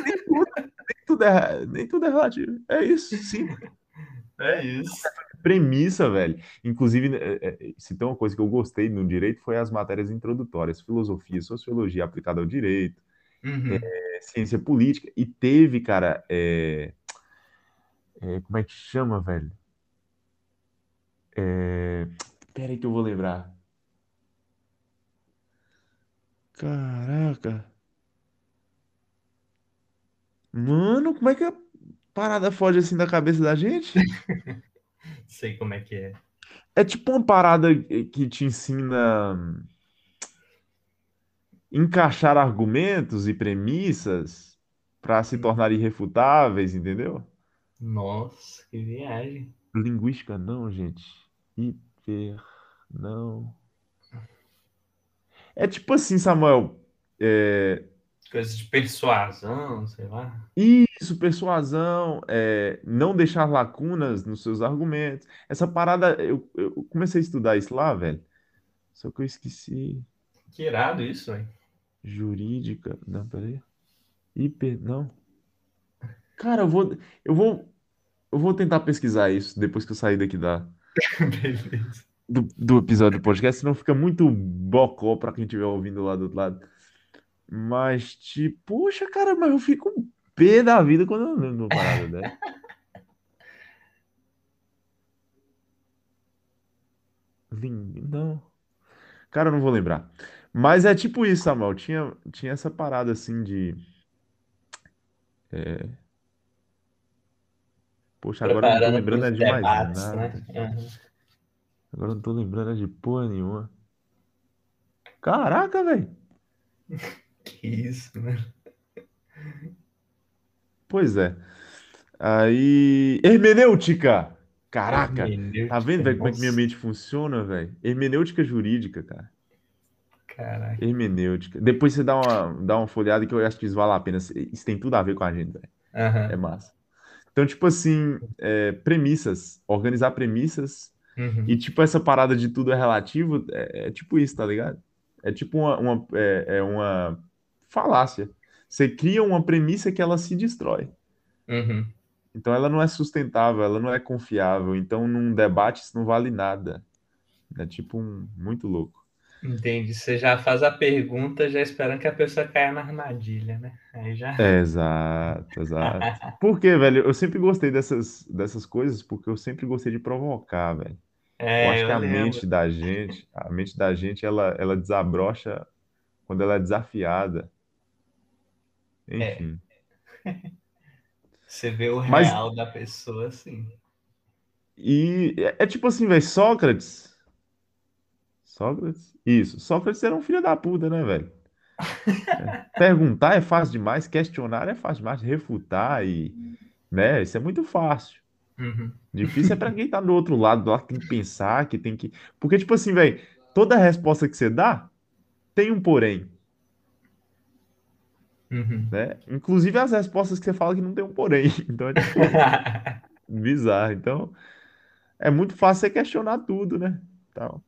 nem, tudo, nem, tudo é, nem tudo é relativo. É isso, sim.
É isso.
Premissa, velho. Inclusive, é, é, se tem uma coisa que eu gostei no direito foi as matérias introdutórias, filosofia, sociologia aplicada ao direito, uhum. é, ciência política. E teve, cara, é, é, como é que chama, velho? É, peraí que eu vou lembrar. Caraca. Mano, como é que a parada foge assim da cabeça da gente?
Sei como é que é.
É tipo uma parada que te ensina encaixar argumentos e premissas para se tornar irrefutáveis, entendeu?
Nossa, que viagem.
Linguística não, gente. Hiper não. É tipo assim, Samuel. É...
Coisas de persuasão, sei lá.
Isso, persuasão, é, não deixar lacunas nos seus argumentos. Essa parada, eu, eu comecei a estudar isso lá, velho. Só que eu esqueci.
Que irado isso, velho.
Jurídica. Não, peraí. Hiper. Não. Cara, eu vou. Eu vou. Eu vou tentar pesquisar isso depois que eu sair daqui da. Beleza do, do episódio do podcast, senão fica muito bocó para quem estiver ouvindo lá do outro lado. Mas, tipo, poxa, cara, mas eu fico pé da vida quando eu não parada né? Não. Cara, eu não vou lembrar. Mas é tipo isso, Samuel. Tinha, tinha essa parada assim de. É... Poxa, agora eu não tô lembrando é de mais nada. Né? Uhum. Agora não tô lembrando de porra nenhuma. Caraca, velho.
Que isso, né?
Pois é. Aí. Hermenêutica! Caraca! Hermenêutica, tá vendo, velho, como é que minha mente funciona, velho? Hermenêutica jurídica, cara.
Caraca.
Hermenêutica. Depois você dá uma, dá uma folhada que eu acho que isso vale a pena. Isso tem tudo a ver com a gente, velho. Uhum. É massa. Então, tipo assim, é, premissas. Organizar premissas Uhum. E, tipo, essa parada de tudo é relativo, é, é tipo isso, tá ligado? É tipo uma, uma, é, é, uma falácia. Você cria uma premissa que ela se destrói.
Uhum.
Então ela não é sustentável, ela não é confiável. Então, num debate, isso não vale nada. É tipo um muito louco.
Entendi. Você já faz a pergunta já esperando que a pessoa caia na armadilha, né? Aí já.
É, exato, exato. Por quê, velho? Eu sempre gostei dessas, dessas coisas porque eu sempre gostei de provocar, velho. É, eu acho eu que a lembro. mente da gente, a mente da gente, ela, ela desabrocha quando ela é desafiada. Enfim.
É. Você vê o Mas... real da pessoa assim.
E é, é tipo assim, velho, Sócrates Sócrates? Isso. Sócrates era um filho da puta, né, velho? É. Perguntar é fácil demais, questionar é fácil demais, refutar e. Né? Isso é muito fácil.
Uhum.
Difícil é pra quem tá do outro lado, lá que tem que pensar, que tem que. Porque, tipo assim, velho, toda resposta que você dá tem um porém.
Uhum.
Né? Inclusive as respostas que você fala que não tem um porém. Então é tipo, bizarro. Então é muito fácil você questionar tudo, né? Tal.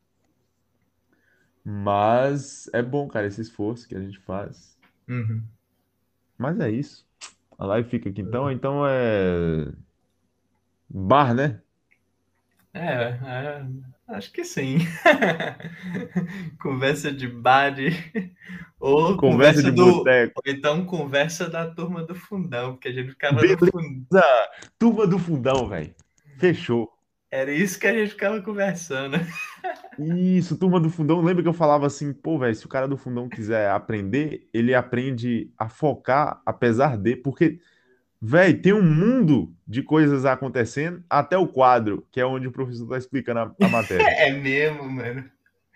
Mas é bom, cara, esse esforço que a gente faz.
Uhum.
Mas é isso. A live fica aqui então. Então é. Bar, né?
É, é, acho que sim. Conversa de bar de- ou
Conversa de
do
boteco.
ou então conversa da turma do fundão, porque a gente ficava no
Beleza.
fundão.
Turma do fundão, velho. Fechou.
Era isso que a gente ficava conversando.
Isso, turma do fundão. Lembra que eu falava assim, pô, velho, se o cara do fundão quiser aprender, ele aprende a focar, apesar de, porque, velho, tem um mundo de coisas acontecendo até o quadro, que é onde o professor tá explicando a, a matéria.
É mesmo, mano.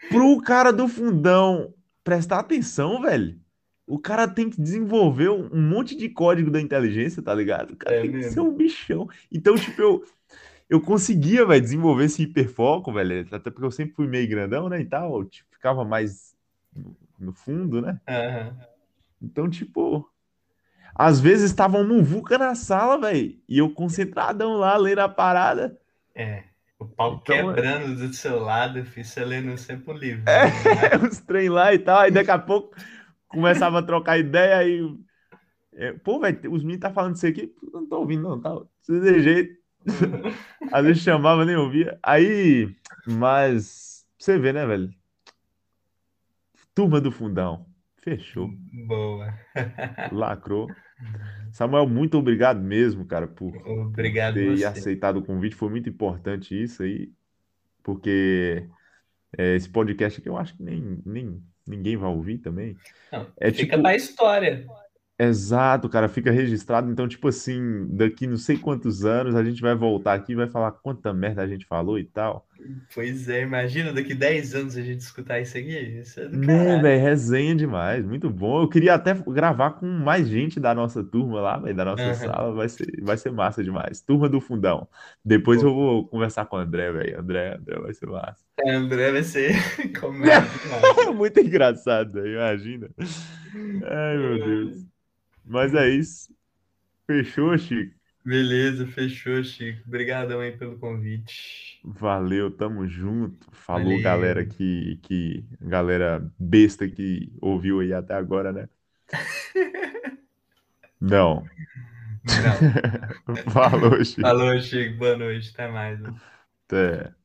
Pro cara do fundão prestar atenção, velho, o cara tem que desenvolver um monte de código da inteligência, tá ligado? O cara
É
tem que
mesmo.
ser um bichão. Então, tipo, eu, eu conseguia, velho, desenvolver esse hiperfoco, velho, até porque eu sempre fui meio grandão, né, e tal, eu, tipo, ficava mais no- fundo, né?
Aham.
Então, tipo, às vezes tava um muvuca na sala, velho, e eu concentradão lá, lendo a parada.
É. O pau
Então, é-
quebrando do seu lado, fiz você lendo sempre um livro.
É, os trem lá e tal, aí daqui a pouco começava a trocar ideia e. é, pô, velho, os meninos tá falando isso aqui, não tô ouvindo, não, tá? Desse jeito. Às vezes chamava, nem ouvia. Aí, mas você vê, né, velho? Turma do fundão. Fechou.
Boa.
Lacrou. Samuel, muito obrigado mesmo, cara, por
Obrigado
ter
você.
aceitado o convite. Foi muito importante isso aí, porque é, esse podcast aqui eu acho que nem, nem ninguém vai ouvir também.
Não,
É
fica
tipo-
pra história.
Exato, cara, fica registrado. Então, tipo assim, daqui não sei quantos anos a gente vai voltar aqui e vai falar quanta merda a gente falou e tal.
Pois é, imagina daqui 10 anos a gente escutar isso aqui. Isso é do
Né, velho, resenha demais, muito bom. Eu queria até gravar com mais gente da nossa turma lá, velho, da nossa sala, vai ser, vai ser massa demais. Turma do Fundão. Depois eu vou conversar com o André, velho. André, André vai ser massa.
É, André vai ser comédia.
Muito engraçado, velho, imagina. Ai, meu Deus. Mas é isso. Fechou, Chico?
Beleza, fechou, Chico. Obrigadão aí pelo convite.
Valeu, tamo junto. Falou,
Valeu.
galera que, que galera besta que ouviu aí até agora, né? Não.
Não.
Falou, Chico.
Falou, Chico. Boa noite. Até mais.
Até.